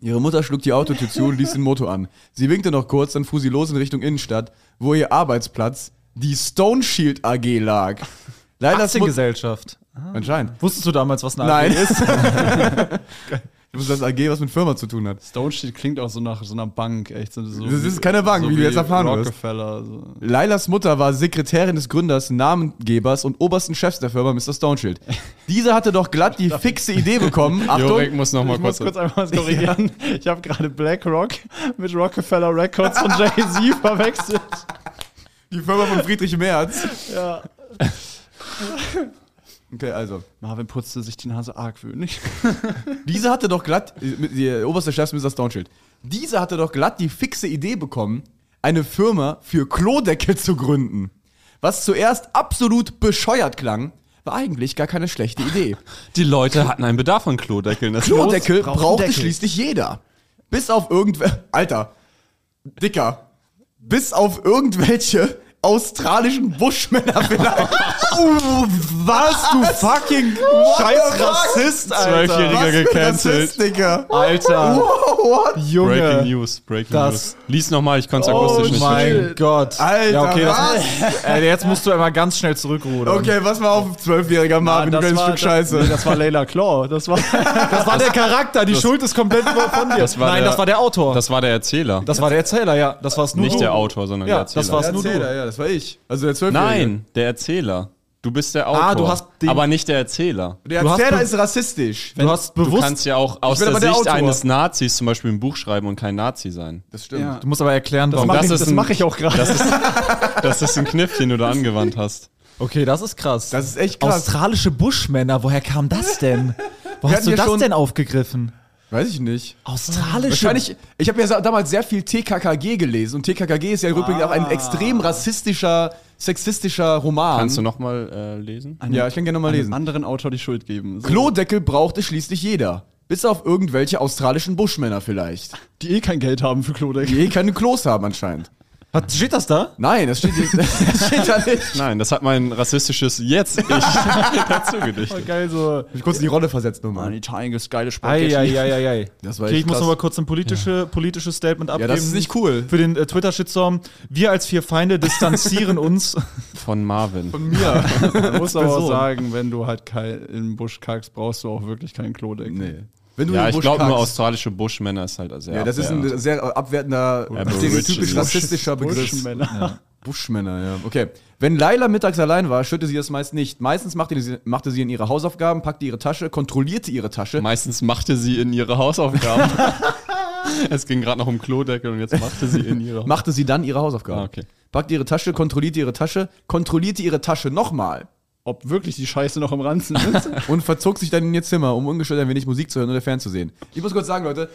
S1: Ihre Mutter schlug die Autotür zu und ließ den Motor an. Sie winkte noch kurz, dann fuhr sie los in Richtung Innenstadt, wo ihr Arbeitsplatz, die Stone Shield AG, lag. Leider
S4: Aktiengesellschaft.
S1: Anscheinend.
S4: Wusstest du damals, was eine
S1: Nein.
S4: AG ist? *laughs*
S1: Ich wusste, dass AG was mit Firma zu tun hat.
S2: Stone Shield klingt auch so nach so einer Bank, echt. So, so
S1: Das ist keine Bank, wie du jetzt erfahren wirst.
S2: Rockefeller. So.
S1: Lailas Mutter war Sekretärin des Gründers, Namengebers und obersten Chefs der Firma Mr. Stoneshield. Dieser hatte doch glatt die fixe Idee bekommen. *laughs* Achtung,
S3: Jorek muss noch mal
S2: Ich muss
S3: kurz.
S2: kurz einmal was *laughs* korrigieren. Ich habe gerade BlackRock mit Rockefeller Records von Jay-Z verwechselt.
S1: die Firma von Friedrich Merz.
S2: Ja.
S1: Okay, also.
S2: Marvin putzte sich die Nase argwöhnig. *laughs*
S1: Dieser hatte doch glatt, äh, mit- der oberste Chef Mr. Stoneshield. Dieser hatte doch glatt die fixe Idee bekommen, eine Firma für Klodeckel zu gründen. Was zuerst absolut bescheuert klang, war eigentlich gar keine schlechte Idee. *laughs*
S3: Die Leute hatten einen Bedarf an Klodeckeln. Das
S1: Klodeckel brauchte
S2: Deckel.
S1: schließlich jeder. Bis auf irgendwelche. *laughs* Alter. Dicker. Bis auf irgendwelche australischen Buschmänner vielleicht. *laughs*
S4: Was, du fucking scheiß Rassist, Alter.
S3: Zwölfjähriger
S1: ein
S3: gecancelt.
S1: Rassist, Digga.
S4: Alter,
S1: What?
S3: Breaking
S4: Junge.
S3: News, Breaking
S4: Das-
S3: News. Lies nochmal, ich konnte es
S4: Oh
S3: akustisch nicht verstehen.
S4: mein Gott.
S1: Alter,
S4: ja, okay,
S1: was? *laughs*
S4: das, äh, jetzt musst du immer ganz schnell zurückrudern.
S1: Okay, was war auf zwölfjähriger Marvin, du kleines Stück Scheiße.
S2: Das, nee, das war Layla Claw. Das war, *laughs*
S4: Das war der Charakter, die Schuld ist komplett von dir.
S3: Das war
S4: Nein,
S3: der-
S4: das war der Autor. Das,
S3: Das war der Erzähler.
S4: war der Erzähler, ja. Das war's nur
S3: nicht
S4: du.
S3: der Autor, sondern
S4: Ja,
S3: der Erzähler.
S4: das war's
S1: Der
S4: nur du.
S1: Erzähler, ja, das war ich. Also der zwölfjährige.
S3: Nein, der Erzähler. Du bist der Autor.
S4: Ah, du hast den-
S3: aber nicht der Erzähler.
S1: Der
S4: Du hast
S1: Erzähler
S4: be-
S1: ist rassistisch.
S4: Du hast
S3: Du
S4: bewusst.
S3: kannst ja auch aus
S1: bin
S3: der
S1: aber der
S3: Sicht
S1: Autor.
S3: eines Nazis zum Beispiel ein Buch schreiben und kein Nazi sein.
S1: Das stimmt.
S4: du musst aber erklären,
S2: das
S4: warum.
S2: mache
S3: das
S2: ich,
S3: ist
S2: das
S3: ein-
S2: mach ich auch gerade.
S3: Das ist, das ist ein Kniff, den du da angewandt hast.
S4: Okay, das ist krass.
S1: Das ist echt krass.
S4: Australische Buschmänner, woher kam das denn? Wo hast
S1: hatten
S4: du
S1: ja
S4: das
S1: schon-
S4: denn aufgegriffen?
S1: Weiß ich nicht.
S4: Australische.
S1: Wahrscheinlich, ich habe ja damals sehr viel TKKG gelesen und TKKG ist ja rückblickend auch ein extrem rassistischer, sexistischer Roman.
S3: Kannst du nochmal äh, lesen?
S1: Ja, ich kann gerne mal
S2: einem
S1: lesen.
S2: anderen Autor die Schuld geben. So,
S1: Klodeckel brauchte schließlich jeder. Bis auf irgendwelche australischen Buschmänner vielleicht.
S2: die eh kein Geld haben für Klodeckel.
S1: Die eh keine Klos haben anscheinend.
S4: Hat, steht das da?
S1: Nein, das steht, *laughs* das steht da nicht.
S3: Nein, das hat mein rassistisches Jetzt ich *laughs* dazu gedichtet.
S2: Geil, so.
S1: Ich kurz in die Rolle versetzt nochmal.
S2: Italien ist geile Spaghetti.
S4: Eieieiei.
S1: Das war
S4: Okay, ich muss
S1: krass.
S4: noch mal kurz ein politische, politisches Statement abgeben.
S1: das ist nicht cool.
S4: Für den äh, Twitter-Shitstorm. Wir als vier Feinde *laughs* distanzieren uns.
S3: Von Marvin.
S1: Von mir.
S2: Man muss aber auch sagen, wenn du halt kein, im Busch kackst, brauchst du auch wirklich keinen Klodeckel.
S1: nee. Wenn du
S3: Ja, ich glaube nur australische Buschmänner ist halt sehr
S1: Ja, das ist ein sehr abwertender, stereotypisch rassistischer Begriff.
S2: Buschmänner.
S1: Buschmänner, ja. Okay. Wenn Laila mittags allein war, störte sie das meist nicht. Meistens machte sie, machte sie in ihre Hausaufgaben, packte ihre Tasche, kontrollierte ihre Tasche.
S3: Meistens machte sie in ihre Hausaufgaben. *laughs* es ging gerade noch um Klodeckel und jetzt machte sie in ihre
S1: machte sie dann ihre Hausaufgaben.
S3: Ah, okay.
S1: Packte ihre Tasche, kontrollierte ihre Tasche, kontrollierte ihre Tasche nochmal
S2: Ob wirklich die Scheiße noch im Ranzen ist. *laughs*
S1: und verzog sich dann in ihr Zimmer, um ungestört ein wenig Musik zu hören oder fernzusehen. Ich muss kurz sagen, Leute,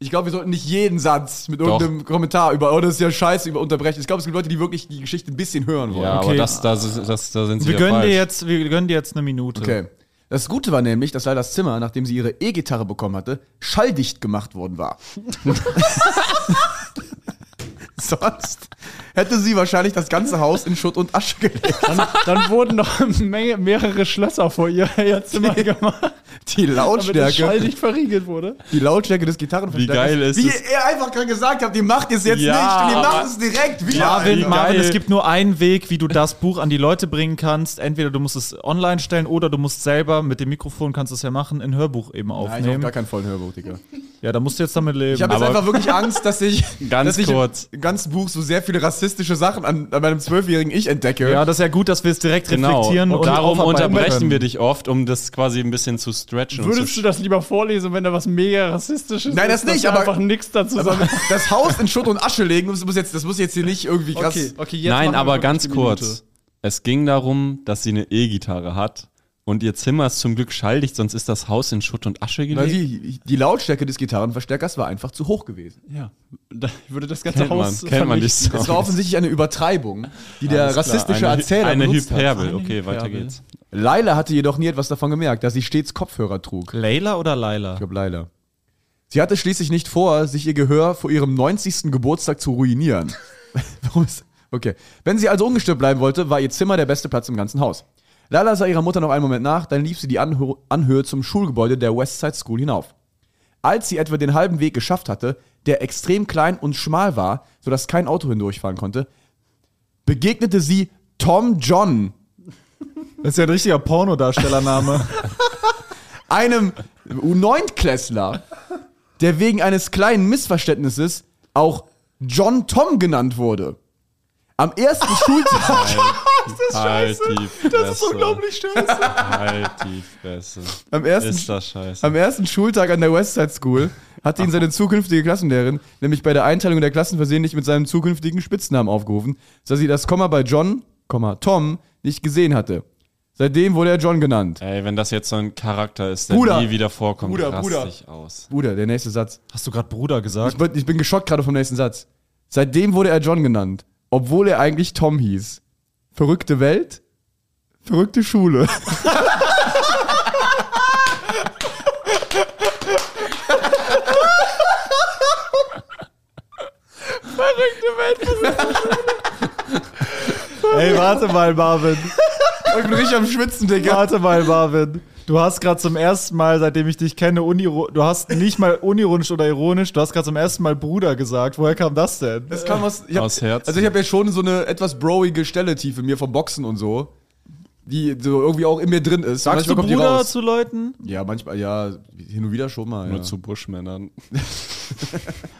S1: ich glaube, wir sollten nicht jeden Satz mit
S3: Doch.
S1: irgendeinem Kommentar über, oh, das ist ja scheiße, über unterbrechen. Ich glaube, es gibt Leute, die wirklich die Geschichte ein bisschen hören wollen.
S3: Ja, aber
S4: Okay.
S3: das, das, das, da sind sie
S4: Wir
S3: ja
S4: gönnen,
S3: falsch.
S4: dir jetzt, wir gönnen dir jetzt eine Minute.
S1: Okay. Das Gute war nämlich, dass Lailas Zimmer, nachdem sie ihre E-Gitarre bekommen hatte, schalldicht gemacht worden war. *laughs* *laughs* Sonst hätte sie wahrscheinlich das ganze Haus in Schutt und Asche gelegt.
S2: Dann, dann wurden noch Menge, mehrere Schlösser vor ihr, ihr Zimmer gemacht,
S1: Die
S2: damit es
S1: Lautstärke,
S2: schalldicht verriegelt wurde.
S1: die Lautstärke des Gitarrenverstärkers.
S3: Wie geil ist
S1: Wie
S3: es?
S1: ihr einfach gerade gesagt habt, ihr macht es jetzt
S3: Ja,
S1: nicht und ihr macht es direkt wieder.
S4: Marvin,
S1: Alter.
S4: Marvin, es gibt nur einen Weg, wie du das Buch an die Leute bringen kannst. Entweder du musst es online stellen oder du musst selber mit dem Mikrofon, kannst du es ja machen, ein Hörbuch eben
S1: Nein, ich hab
S4: aufnehmen.
S1: gar keinen vollen Hörbuch, Digga.
S4: ja, da musst du jetzt damit leben.
S1: Ich habe jetzt
S3: Aber-
S1: einfach wirklich Angst, dass ich, *laughs*
S3: Ganz
S1: dass ich
S3: kurz.
S1: im ganzen Buch so sehr viele rassistische Sachen an, an meinem zwölfjährigen Ich entdecke.
S4: ja, das ist ja gut, dass wir es direkt
S3: Genau.
S4: reflektieren
S3: Und
S4: und
S3: darum unterbrechen
S4: können.
S3: wir dich oft, um das quasi ein bisschen zu stretchen. und
S2: Würdest
S3: zu
S2: du das lieber vorlesen, wenn da was mega rassistisches
S1: Nein, das
S2: ist,
S1: nicht, aber-
S2: einfach nichts dazu
S1: Aber
S2: sagen? *laughs*
S1: das Haus in Schutt und Asche legen, das muss jetzt, das muss jetzt hier nicht irgendwie krass.
S2: okay, jetzt
S3: Nein, aber ganz kurz.
S2: Minute.
S3: Es ging darum, dass sie eine E-Gitarre hat und ihr Zimmer ist zum Glück schalldicht, sonst ist das Haus in Schutt und Asche
S1: Weil
S3: gelegt.
S1: die, die Lautstärke des Gitarrenverstärkers war einfach zu hoch gewesen.
S2: Ja, da würde das ganze
S3: Kennt man,
S2: Haus
S3: kennt man die
S2: vernichten.
S1: Das war offensichtlich eine Übertreibung, die der
S3: Alles klar.
S1: rassistische
S3: eine,
S1: Erzähler
S3: Eine
S1: benutzt hat.
S3: Hyperbel, okay, weiter
S2: Hyperbel.
S3: geht's.
S1: Laila hatte jedoch nie etwas davon gemerkt, da sie stets Kopfhörer trug.
S4: Layla oder Laila?
S1: Ich glaube Laila. Sie hatte schließlich nicht vor, sich ihr Gehör vor ihrem 90. Geburtstag zu ruinieren. *laughs* Warum ist. Okay. Wenn sie also ungestört bleiben wollte, war ihr Zimmer der beste Platz im ganzen Haus. Lala sah ihrer Mutter noch einen Moment nach, dann lief sie die Anhö Anhöhe zum Schulgebäude der Westside School hinauf. Als sie etwa den halben Weg geschafft hatte, der extrem klein und schmal war, sodass kein Auto hindurchfahren konnte, begegnete sie Tom John,
S4: Das ist ja ein richtiger Pornodarstellername. *laughs*
S1: einem Neunklässler, der wegen eines kleinen Missverständnisses auch John Tom genannt wurde. Am ersten Schultag. *laughs*
S3: Halt die Fresse.
S1: Das ist unglaublich scheiße.
S3: Halt die Fresse.
S1: Am ersten,
S3: Ist das scheiße.
S1: am ersten Schultag an der Westside School hatte ihn seine zukünftige Klassenlehrerin nämlich bei der Einteilung der Klassen versehentlich mit seinem zukünftigen Spitznamen aufgerufen, da sie das Komma bei John, Komma, Tom nicht gesehen hatte. Seitdem wurde er John genannt.
S3: Ey, wenn das jetzt so ein Charakter ist, der
S1: Bruder.
S3: nie wieder vorkommt,
S1: Bruder,
S3: rast
S1: Bruder.
S3: dich aus.
S1: Bruder, der nächste Satz.
S4: Hast du gerade Bruder gesagt?
S1: Ich bin, ich bin geschockt gerade vom nächsten Satz. Seitdem wurde er John genannt, obwohl er eigentlich Tom hieß. Verrückte Welt, verrückte Schule. *laughs*
S2: Warte mal, Marvin.
S1: Ich bin richtig am Schwitzen, Digga.
S2: Warte mal, Marvin. Du hast gerade zum ersten Mal, seitdem ich dich kenne, uniro du hast nicht mal unironisch oder ironisch, du hast gerade zum ersten Mal Bruder gesagt. Woher kam das denn?
S1: Das kam aus, ich hab,
S3: Aus Herzen.
S1: Also ich habe ja schon so eine etwas broige Stelle tief in mir vom Boxen und so, die so irgendwie auch in mir drin ist.
S4: Sagst du
S1: Manchmal kommt die
S4: Bruder zu Leuten?
S1: Ja, manchmal, ja, hin und wieder schon mal.
S3: Nur
S1: Ja.
S3: zu Buschmännern. *laughs*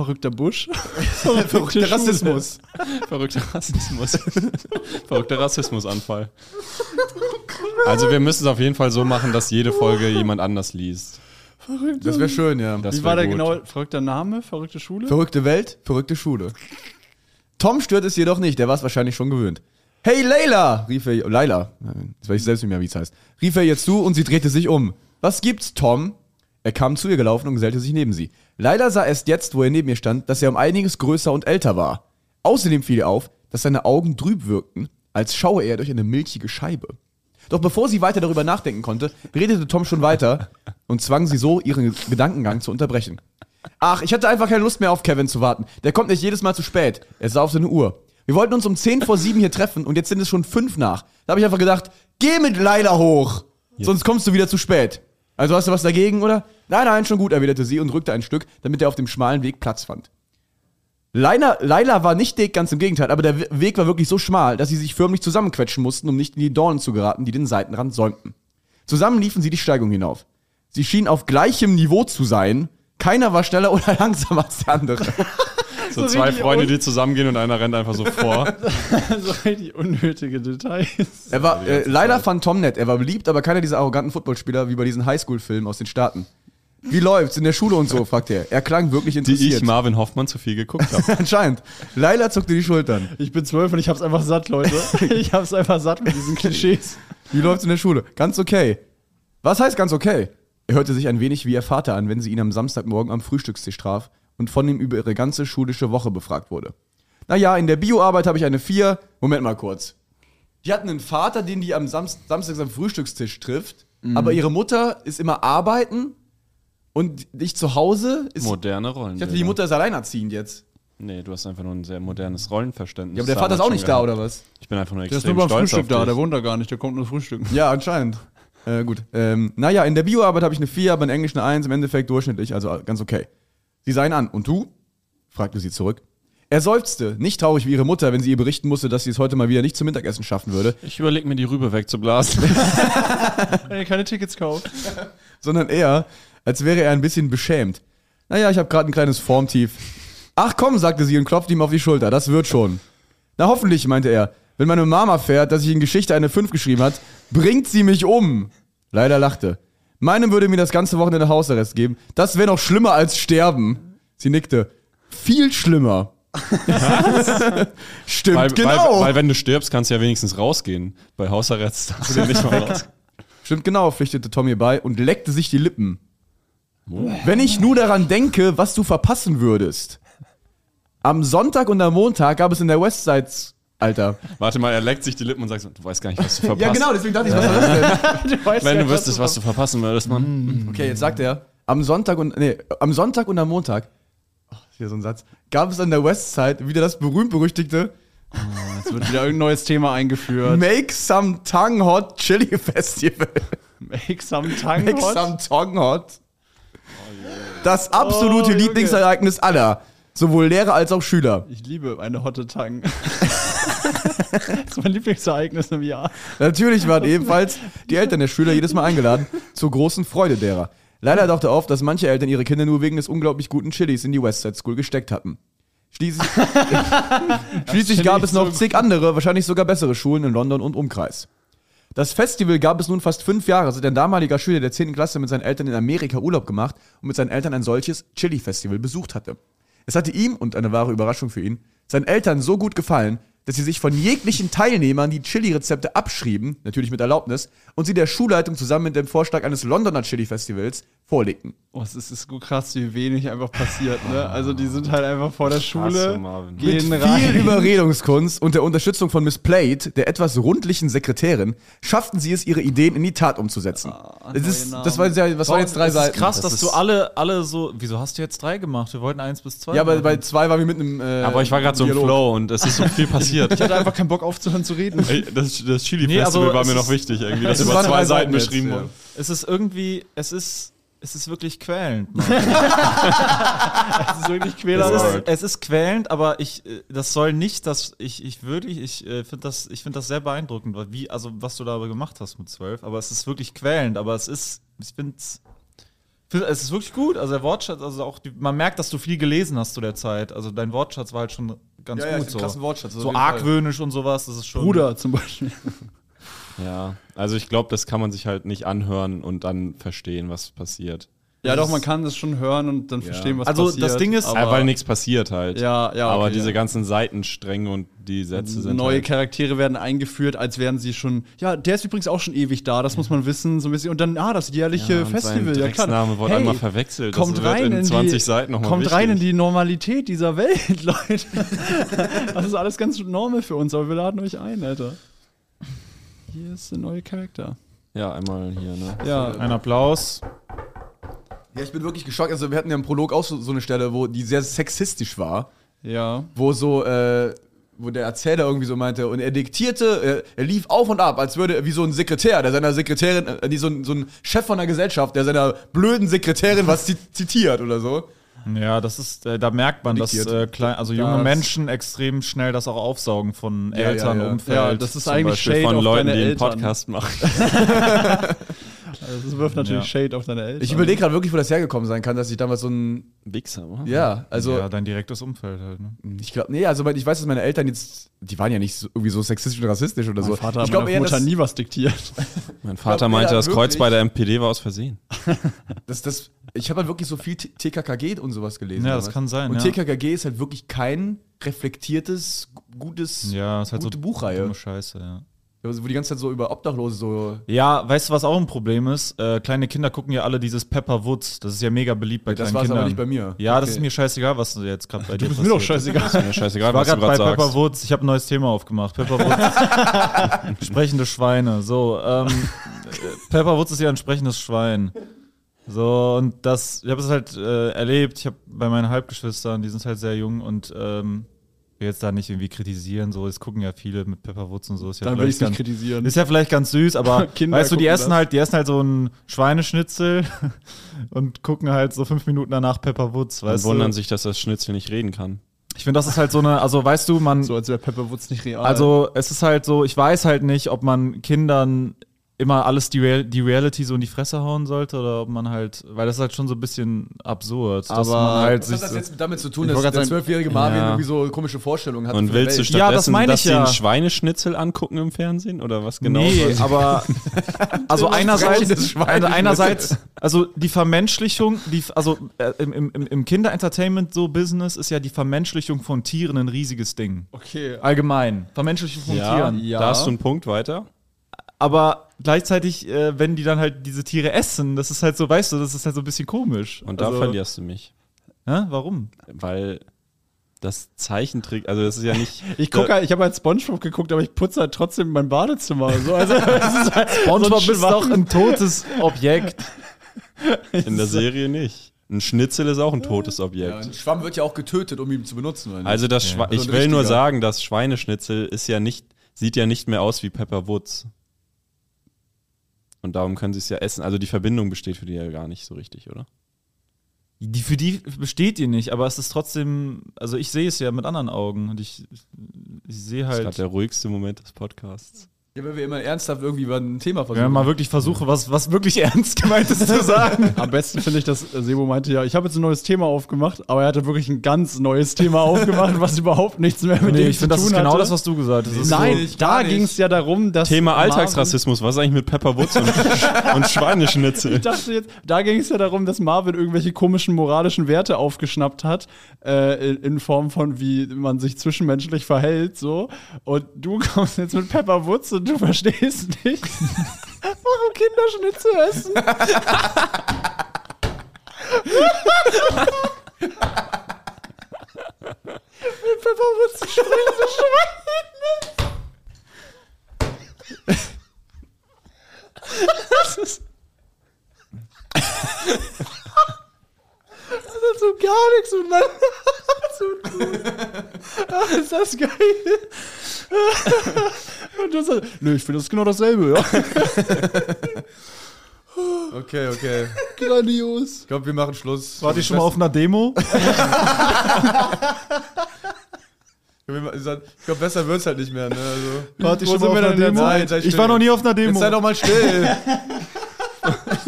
S2: Verrückter Busch. *laughs*
S1: Verrückter Rassismus.
S3: Verrückter Rassismus. *laughs* Verrückter Rassismusanfall. *laughs* Also wir müssen es auf jeden Fall so machen, dass jede Folge jemand anders liest.
S1: Das wäre schön, ja.
S3: Das
S2: Wie war der
S3: gut.
S2: genau? Verrückter Name? Verrückte Schule?
S1: Verrückte Welt, verrückte Schule. Tom stört es jedoch nicht, der war es wahrscheinlich schon gewöhnt. Hey Leila, rief er, Leila, jetzt weiß ich selbst nicht mehr, wie es heißt, rief er ihr zu und sie drehte sich um. Was gibt's, Tom? Er kam zu ihr gelaufen und gesellte sich neben sie. Leila sah erst jetzt, wo er neben ihr stand, dass er um einiges größer und älter war. Außerdem fiel ihr auf, dass seine Augen trüb wirkten, als schaue er durch eine milchige Scheibe. Doch bevor sie weiter darüber nachdenken konnte, redete Tom schon weiter und zwang sie so, ihren Gedankengang zu unterbrechen. Ach, ich hatte einfach keine Lust mehr auf Kevin zu warten. Der kommt nicht jedes Mal zu spät. Er sah auf seine Uhr. Wir wollten uns um 10 vor 7 hier treffen und jetzt sind es schon 5 nach. Da habe ich einfach gedacht, geh mit Leila hoch. Sonst kommst du wieder zu spät. Also hast du was dagegen, oder? Nein, nein, schon gut, erwiderte sie und rückte ein Stück, damit er auf dem schmalen Weg Platz fand. Leila, Leila war nicht dick, ganz im Gegenteil, aber der We- Weg war wirklich so schmal, dass sie sich förmlich zusammenquetschen mussten, um nicht in die Dornen zu geraten, die den Seitenrand säumten. Zusammen liefen sie die Steigung hinauf. Sie schienen auf gleichem Niveau zu sein. Keiner war schneller oder *laughs* langsamer als der andere. *laughs*
S3: So zwei Freunde,
S2: un-
S3: die zusammengehen und einer rennt einfach so *laughs* vor.
S2: so richtig unnötige Details.
S1: Er war, äh, Leila fand Tom nett. Er war beliebt, aber keiner dieser arroganten Footballspieler wie bei diesen Highschool-Filmen aus den Staaten. Wie läuft's in der Schule und so? *laughs* fragte er. Er klang wirklich
S3: Die
S1: interessiert.
S3: ich Marvin Hoffmann zu viel geguckt habe.
S1: Anscheinend. Leila zuckte die Schultern.
S2: Ich bin zwölf und ich hab's einfach satt, Leute. Ich hab's einfach satt mit diesen Klischees.
S1: Wie läuft's in der Schule? Ganz okay. Was heißt ganz okay? Er hörte sich ein wenig wie ihr Vater an, wenn sie ihn am Samstagmorgen am Frühstückstisch traf und von ihm über ihre ganze schulische Woche befragt wurde. Naja, in der Bioarbeit habe ich eine 4. Moment mal kurz. Die hatten einen Vater, den die am Samst Samstags am Frühstückstisch trifft, aber ihre Mutter ist immer arbeiten und nicht zu Hause. Ist,
S3: Moderne Rollen.
S1: ich dachte, die Mutter ist alleinerziehend jetzt.
S3: Nee, du hast einfach nur ein sehr modernes Rollenverständnis.
S1: Ja, aber der Vater ist auch nicht da, oder was?
S3: Ich bin einfach nur
S2: Der ist
S3: extrem
S2: nur beim Frühstück da, der wohnt da gar nicht, der kommt nur frühstücken.
S1: Ja, anscheinend. Äh, gut. Ähm, naja, in der Bioarbeit habe ich eine 4, aber in Englisch eine 1, im Endeffekt durchschnittlich, also ganz okay. Sie sah ihn an. Und du? fragte sie zurück. Er seufzte, nicht traurig wie ihre Mutter, wenn sie ihr berichten musste, dass sie es heute mal wieder nicht zum Mittagessen schaffen würde,
S3: Ich überlege mir, die Rübe wegzublasen. *laughs*
S2: Wenn ihr keine Tickets kauft. *laughs*
S1: sondern eher, als wäre er ein bisschen beschämt. Naja, ich habe gerade ein kleines Formtief. Ach komm, sagte sie und klopfte ihm auf die Schulter, das wird schon. Na hoffentlich, meinte er. Wenn meine Mama fährt, dass ich in Geschichte eine 5 geschrieben hat, bringt sie mich um. Leider lachte. Meinem würde mir das ganze Wochenende Hausarrest geben. Das wäre noch schlimmer als sterben. Sie nickte. Viel schlimmer. *laughs* Stimmt,
S3: weil,
S1: genau.
S3: weil, weil wenn du stirbst, kannst du ja wenigstens rausgehen. Bei Hausarrest darfst du ja nicht *laughs* mal raus.
S1: Stimmt genau, pflichtete Tom ihr bei und leckte sich die Lippen. Wenn ich nur daran denke, was du verpassen würdest. Am Sonntag und am Montag gab es in der Westside, Alter.
S3: Warte mal, er leckt sich die Lippen und sagt so, du weißt gar nicht, was du verpasst.
S1: Ja, genau, deswegen dachte ich, was soll das denn? *laughs*
S3: Wenn du wüsstest, was du verpassen würdest, Mann.
S1: Okay, jetzt sagt er, am Sonntag und, nee, am Sonntag und am Montag, oh, hier so ein Satz, gab es an der Westside wieder das berühmt-berüchtigte
S2: Jetzt wird wieder irgendein neues Thema eingeführt.
S1: Make Some Tongue Hot Chili Festival.
S2: Make some tongue
S1: Make
S2: hot.
S1: Some Tongue Hot. Das absolute
S2: Oh.
S1: Lieblingsereignis aller. Sowohl Lehrer als auch Schüler.
S2: Ich liebe eine hotte Tongue. *laughs* *laughs* das ist mein Lieblingsereignis im Jahr.
S1: Natürlich waren ebenfalls die Eltern der Schüler jedes Mal eingeladen, zur großen Freude derer. Leider tauchte auf, dass manche Eltern ihre Kinder nur wegen des unglaublich guten Chilis in die Westside School gesteckt hatten. Schließlich, *laughs* Schließlich gab es noch zig andere, wahrscheinlich sogar bessere Schulen in London und Umkreis. Das Festival gab es nun fast fünf Jahre, seit ein damaliger Schüler der 10. Klasse mit seinen Eltern in Amerika Urlaub gemacht und mit seinen Eltern ein solches Chili-Festival besucht hatte. Es hatte ihm, und eine wahre Überraschung für ihn, seinen Eltern so gut gefallen, dass sie sich von jeglichen Teilnehmern die Chili-Rezepte abschrieben, natürlich mit Erlaubnis, und sie der Schulleitung zusammen mit dem Vorschlag eines Londoner Chili-Festivals vorlegten.
S2: Oh, es ist so krass, wie wenig einfach passiert, ne? Also die sind halt einfach vor der Schule,
S3: Marvin.
S1: Mit
S2: gehen
S1: viel
S2: rein.
S1: Überredungskunst und der Unterstützung von Miss Plate, der etwas rundlichen Sekretärin, schafften sie es, ihre Ideen in die Tat umzusetzen. das, ist, das war ja, was waren jetzt drei
S4: das
S1: Seiten?
S4: ist krass,
S3: Das
S4: dass du
S3: ist-
S4: alle, alle so. Wieso hast du jetzt drei gemacht? Wir wollten eins bis zwei.
S1: Ja, aber
S4: machen.
S1: bei zwei waren wir mit einem. Äh,
S3: Aber ich war gerade so im. Flow und es ist so viel passiert. *laughs*
S2: Ich hatte einfach keinen Bock aufzuhören zu reden.
S3: Ey, das, das Chili
S4: Nee, also
S3: war
S4: es
S3: mir
S4: ist-
S3: noch wichtig, irgendwie, das
S1: Es
S3: über zwei Seiten
S1: Seiten
S3: beschrieben
S1: ja.
S3: wurde.
S4: Es ist irgendwie, es ist, es ist wirklich quälend.
S2: Das *laughs* ist wirklich
S4: es,
S2: quälerei.
S4: ist, es ist quälend, aber ich, äh, das soll nicht, dass ich, ich wirklich, ich äh, finde das, ich finde das sehr beeindruckend, wie, also was du da gemacht hast mit zwölf. Aber es ist wirklich quälend, aber es ist, ich finde es. Es ist wirklich gut, also der Wortschatz, also auch die, man merkt, dass du viel gelesen hast zu der Zeit. Also dein Wortschatz war halt schon ganz
S1: Ja, ja,
S4: gut
S1: ich
S4: so.
S1: hab einen krassen Wortschatz,
S4: so
S1: jeden Fall.
S4: argwöhnisch und sowas, das ist schon.
S2: Bruder zum Beispiel.
S3: Ja, also ich glaube, das kann man sich halt nicht anhören und dann verstehen, was passiert.
S2: Ja, doch, man kann das schon hören und dann verstehen, was
S4: Also,
S2: passiert.
S4: das Ding ist-
S2: aber
S3: Ja, weil nichts passiert halt.
S2: Ja, ja,
S3: Aber
S2: okay,
S3: diese
S2: ja.
S3: ganzen Seitenstränge und die Sätze sind
S2: neue
S3: halt,
S2: Charaktere werden eingeführt, als wären sie schon. Ja, der ist übrigens auch schon ewig da, das muss man wissen, so ein bisschen. Und dann, ah, das jährliche
S3: Ja,
S2: Festival, ja klar.
S3: Drecksname wurde einmal verwechselt, das
S2: Kommt
S3: wird
S2: rein
S3: in
S2: in
S3: 20
S2: die,
S3: Seiten noch mal
S2: Kommt rein in
S3: wichtig.
S2: die Normalität dieser Welt, *laughs* Leute. das ist alles ganz normal für uns, aber wir laden euch ein, Alter. Hier ist der neue Charakter.
S3: Ja, einmal hier, ne?
S2: Ja,
S4: Ein Applaus.
S1: Ja, ich bin wirklich geschockt. Also wir hatten ja im Prolog auch so, so eine Stelle, wo die sehr sexistisch war,
S2: ja.
S1: wo so, äh, wo der Erzähler irgendwie so meinte und er diktierte, er, er lief auf und ab, als würde er wie so ein Sekretär, der seiner Sekretärin, äh, die so, ein, so ein Chef von der Gesellschaft, der seiner blöden Sekretärin was zi- zitiert oder so.
S4: Ja, das ist, äh, da merkt man, dass äh, klein, also junge
S2: Das-
S4: Menschen extrem schnell das auch aufsaugen von
S1: Ja,
S4: Eltern,
S1: ja, ja.
S4: Umfeld.
S2: Ja, das ist
S4: zum
S2: eigentlich
S4: Beispiel.
S2: Shade
S3: Von
S2: auf
S3: Leuten,
S2: deine
S3: die einen
S2: Eltern.
S3: Podcast machen. *laughs* *laughs*
S2: Also das wirft natürlich
S4: Ja.
S2: Shade auf deine Eltern.
S1: Ich überlege gerade wirklich, wo das hergekommen sein kann, dass ich damals so ein,
S3: Wichser, oder?
S1: ja, also
S4: ja, dein direktes Umfeld halt. Ne?
S1: ich glaube, nee, also ich weiß, dass meine Eltern jetzt, die waren ja nicht so, irgendwie so sexistisch und rassistisch oder so.
S2: Mein Vater
S1: ich
S2: hat
S1: glaube
S2: Mutter nie was diktiert. *laughs*
S3: Mein Vater
S1: glaub,
S3: meinte, das Kreuz bei der MPD war aus Versehen. *laughs*
S1: dass das, ich habe halt wirklich so viel TKKG und sowas gelesen.
S4: Ja, das
S1: damals.
S4: kann sein,
S1: Und
S4: ja.
S1: TKKG ist halt wirklich kein reflektiertes, gu- gutes,
S4: Ja, ist halt
S1: gute
S4: so
S1: Buchreihe.
S4: dumme Scheiße, ja.
S1: Wo die ganze Zeit so über Obdachlose so.
S4: Ja, weißt du, was auch ein Problem ist? Äh, kleine Kinder gucken ja alle dieses Pepper Woods. Das ist ja mega beliebt bei
S1: Das
S4: kleinen Kindern.
S1: aber nicht bei mir.
S4: Ja, das
S1: Okay.
S4: ist mir scheißegal, was du jetzt gerade bei dir
S2: Das ist mir doch scheißegal.
S3: Mir scheißegal,
S4: Ich war
S3: was du
S4: gerade bei
S3: gerade
S4: Pepper
S3: sagst.
S4: Woods. Ich habe ein neues Thema aufgemacht. Pepper Woods. *laughs* Sprechende Schweine. So, ähm, äh, Pepper Woods ist ja ein sprechendes Schwein. So, und das, ich habe es halt äh, erlebt. Ich habe bei meinen Halbgeschwistern, die sind halt sehr jung und ähm, will jetzt da nicht irgendwie kritisieren. So, es gucken ja viele mit Pepper Woods und so. Ist ja
S2: Dann will ich es nicht kritisieren.
S4: ist ja vielleicht ganz süß, aber *laughs*
S2: Kinder
S4: weißt du, die essen
S2: das.
S4: halt, die essen halt so ein Schweineschnitzel *laughs* und gucken halt so fünf Minuten danach Pepper Woods,
S3: Und
S4: weißt
S3: wundern
S4: du?
S3: sich, dass das Schnitzel nicht reden kann.
S4: Ich finde, das ist halt so eine, also weißt du, man,
S2: so, als wäre Pepper Woods nicht real.
S4: also es ist halt so, ich weiß halt nicht, ob man Kindern immer alles die, Real die Reality so in die Fresse hauen sollte oder ob man halt, weil das ist halt schon so ein bisschen absurd, dass
S2: Aber-
S4: man halt
S1: Was
S4: sich
S1: hat das jetzt damit zu tun,
S2: Ich
S1: dass der zwölfjährige Marvin
S3: Ja.
S1: irgendwie so komische Vorstellungen hat?
S3: Und willst du stattdessen,
S4: Ja, das
S3: dass sie
S4: ja.
S3: einen Schweineschnitzel angucken im Fernsehen? Oder was genau?
S4: Nee, aber *laughs* also einerseits, also einerseits, also die Vermenschlichung, die, also äh, im, im, im Kinder-Entertainment so Business ist ja die Vermenschlichung von Tieren ein riesiges Ding.
S2: okay.
S4: Allgemein. Vermenschlichung von
S3: ja,
S4: Tieren.
S2: Ja.
S3: da hast du einen Punkt weiter.
S4: Aber gleichzeitig, äh, wenn die dann halt diese Tiere essen, das ist halt so, weißt du, das ist halt so ein bisschen komisch.
S3: Und da
S4: also,
S3: verlierst du mich.
S4: Hä? Warum?
S3: Weil das Zeichentrick, also das ist ja nicht. *laughs*
S2: Ich gucke halt, ich habe halt Spongebob geguckt, aber ich putze halt trotzdem mein Badezimmer. So, also, es ist halt
S4: SpongeBob
S2: so ein
S4: ist doch ein totes Objekt.
S3: In der Serie nicht. Ein Schnitzel ist auch ein totes
S1: Ja,
S3: Objekt.
S1: ein Schwamm wird ja auch getötet, um ihn zu benutzen.
S3: Also das Schwe
S1: Also
S3: ich will nur sagen, das Schweineschnitzel ist ja nicht, sieht ja nicht mehr aus wie Pepper Woods. Und darum können sie es ja essen. Also die Verbindung besteht für die ja gar nicht so richtig, oder?
S4: Die, für die besteht die nicht, aber es ist trotzdem, also ich sehe es ja mit anderen Augen und ich, ich sehe
S3: Das ist
S4: halt.
S3: gerade der ruhigste Moment des Podcasts.
S1: Ja, wenn wir immer ernsthaft irgendwie über ein Thema versuchen.
S4: Wenn man mal wirklich versuche, was, was wirklich *laughs* ernst gemeint ist zu sagen.
S2: Am besten finde ich, dass Sebo meinte, ja, ich habe jetzt ein neues Thema aufgemacht, aber er hatte wirklich ein ganz neues Thema *laughs* aufgemacht, was überhaupt nichts mehr mit
S4: Nee,
S2: dem
S4: ich
S2: zu
S4: finde, das
S2: tun
S4: ist genau
S2: hatte.
S4: das, was du gesagt hast. Das
S2: Nein,
S1: nicht,
S2: da ging es ja darum, dass
S3: Thema
S2: Marvin-
S3: Alltagsrassismus, was ist eigentlich mit Pepper Woods und, *laughs* und Schweineschnitzel?
S2: Ich dachte jetzt, da ging es ja darum, dass Marvin irgendwelche komischen moralischen Werte aufgeschnappt hat, äh, in, Form von, wie man sich zwischenmenschlich verhält, so. Und du kommst jetzt mit Pepper Woods und du verstehst nicht, *laughs* warum Kinder Schnitzel essen. mit Woods springende Schweine. Das ist *laughs* Das hat so gar nichts miteinander zu tun. Ah, *laughs* ist das geil. Und du sagst, nö, ich finde das ist genau dasselbe, ja.
S1: Okay, okay.
S2: Grandios.
S1: Ich glaube, wir machen Schluss.
S4: Wart ihr schon mal auf einer Demo? *laughs*
S1: Ich glaube, besser wird's halt nicht mehr, ne? Also.
S4: Wart ihr
S2: Wo
S4: schon mal auf einer Demo?
S1: Zeit?
S4: Ich war noch nie auf einer Demo.
S1: Jetzt sei doch mal still. *laughs*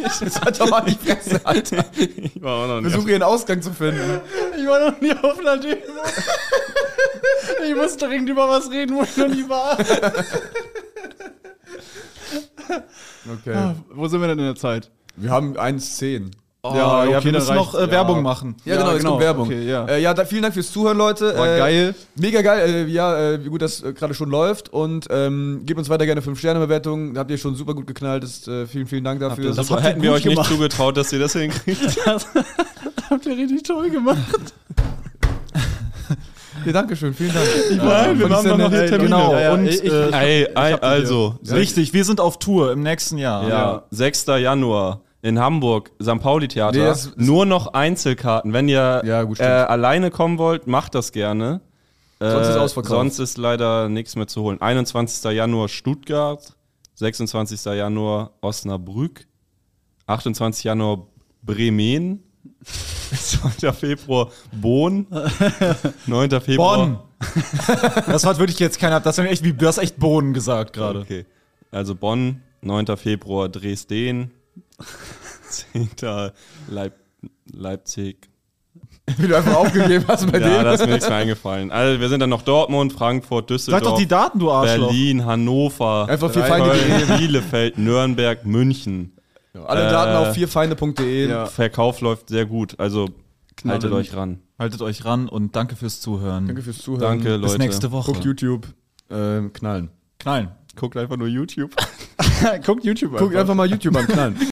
S1: Jetzt halt doch mal die Fresse, Alter.
S3: Ich war auch noch nicht.
S1: Versuche hier einen Ausgang zu finden.
S2: Ich war noch nie auf einer Demo. Ich muss dringend über was reden, wo ich noch nie war.
S1: Okay.
S2: Ah, wo sind wir denn in der Zeit?
S1: Wir haben 1,10.
S4: Oh, ja,
S2: okay,
S4: wir müssen noch äh, Werbung
S2: Ja.
S4: machen.
S1: Ja,
S2: Ja,
S1: genau, jetzt
S2: genau.
S1: kommt Werbung.
S2: Okay, ja.
S1: Äh, ja da, vielen Dank fürs Zuhören, Leute.
S2: War
S1: äh,
S2: geil.
S1: Mega geil, äh, ja, äh, wie gut das äh, gerade schon läuft. Und ähm, gebt uns weiter gerne 5-Sterne-Bewertungen. Habt ihr schon super gut geknallt. Ist, äh, vielen, vielen Dank dafür.
S3: Das
S2: habt ihr
S3: hätten wir euch nicht
S2: gemacht.
S3: zugetraut, dass ihr das *laughs* hinkriegt.
S2: Habt ihr richtig toll gemacht. *laughs*
S1: ja, Dankeschön, vielen Dank.
S2: Nein, wir
S1: fand ich
S2: haben noch die Termine.
S4: Genau,
S2: Ja, ja,
S4: und
S2: ich-
S4: äh,
S3: Ey, ey, also,
S4: richtig, wir sind auf Tour im nächsten Jahr.
S3: ja, 6. Januar in Hamburg, St. Pauli Theater.
S1: Nee, das-
S3: Nur noch Einzelkarten. Wenn ihr
S1: Ja, gut,
S3: äh, alleine kommen wollt, macht das gerne. Äh,
S1: Sonst ist ausverkauft.
S3: Sonst ist leider nichts mehr zu holen. 21. Januar Stuttgart, 26. Januar Osnabrück, 28. Januar Bremen, *laughs* 2. Februar Bonn, *laughs* 9. Februar
S4: Bonn. das hat wirklich jetzt keiner, das echt wie, du hast echt Bohnen gesagt gerade.
S3: Okay. Also Bonn, 9. Februar Dresden, 10. Leip Leipzig. *laughs*
S1: Wie du einfach aufgegeben hast bei
S3: Ja,
S1: denen.
S3: da ist mir nichts mehr eingefallen. Also wir sind dann noch Dortmund, Frankfurt,
S4: Sag
S3: Düsseldorf,
S4: doch die Daten, du Arschloch.
S3: Berlin, Hannover,
S1: Einfach vier Feinde
S3: Bielefeld, Nürnberg, München.
S1: Alle Daten
S3: Äh,
S1: auf vierfeinde.de.
S2: Ja.
S3: Verkauf läuft sehr gut. Also haltet
S2: Knallen.
S3: euch ran.
S4: Haltet euch ran und danke fürs Zuhören.
S1: Danke fürs Zuhören.
S3: Danke,
S4: Bis
S3: Leute.
S4: nächste Woche.
S1: Guckt YouTube. Ähm, knallen.
S4: Knallen.
S3: Guckt einfach nur YouTube. *laughs*
S2: Guckt YouTube
S1: Guckt einfach mal YouTube an, knallen. *laughs*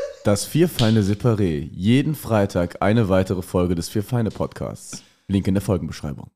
S1: Das Vier Feinde Separé. Jeden Freitag eine weitere Folge des Vier Feinde Podcasts. Link in der Folgenbeschreibung.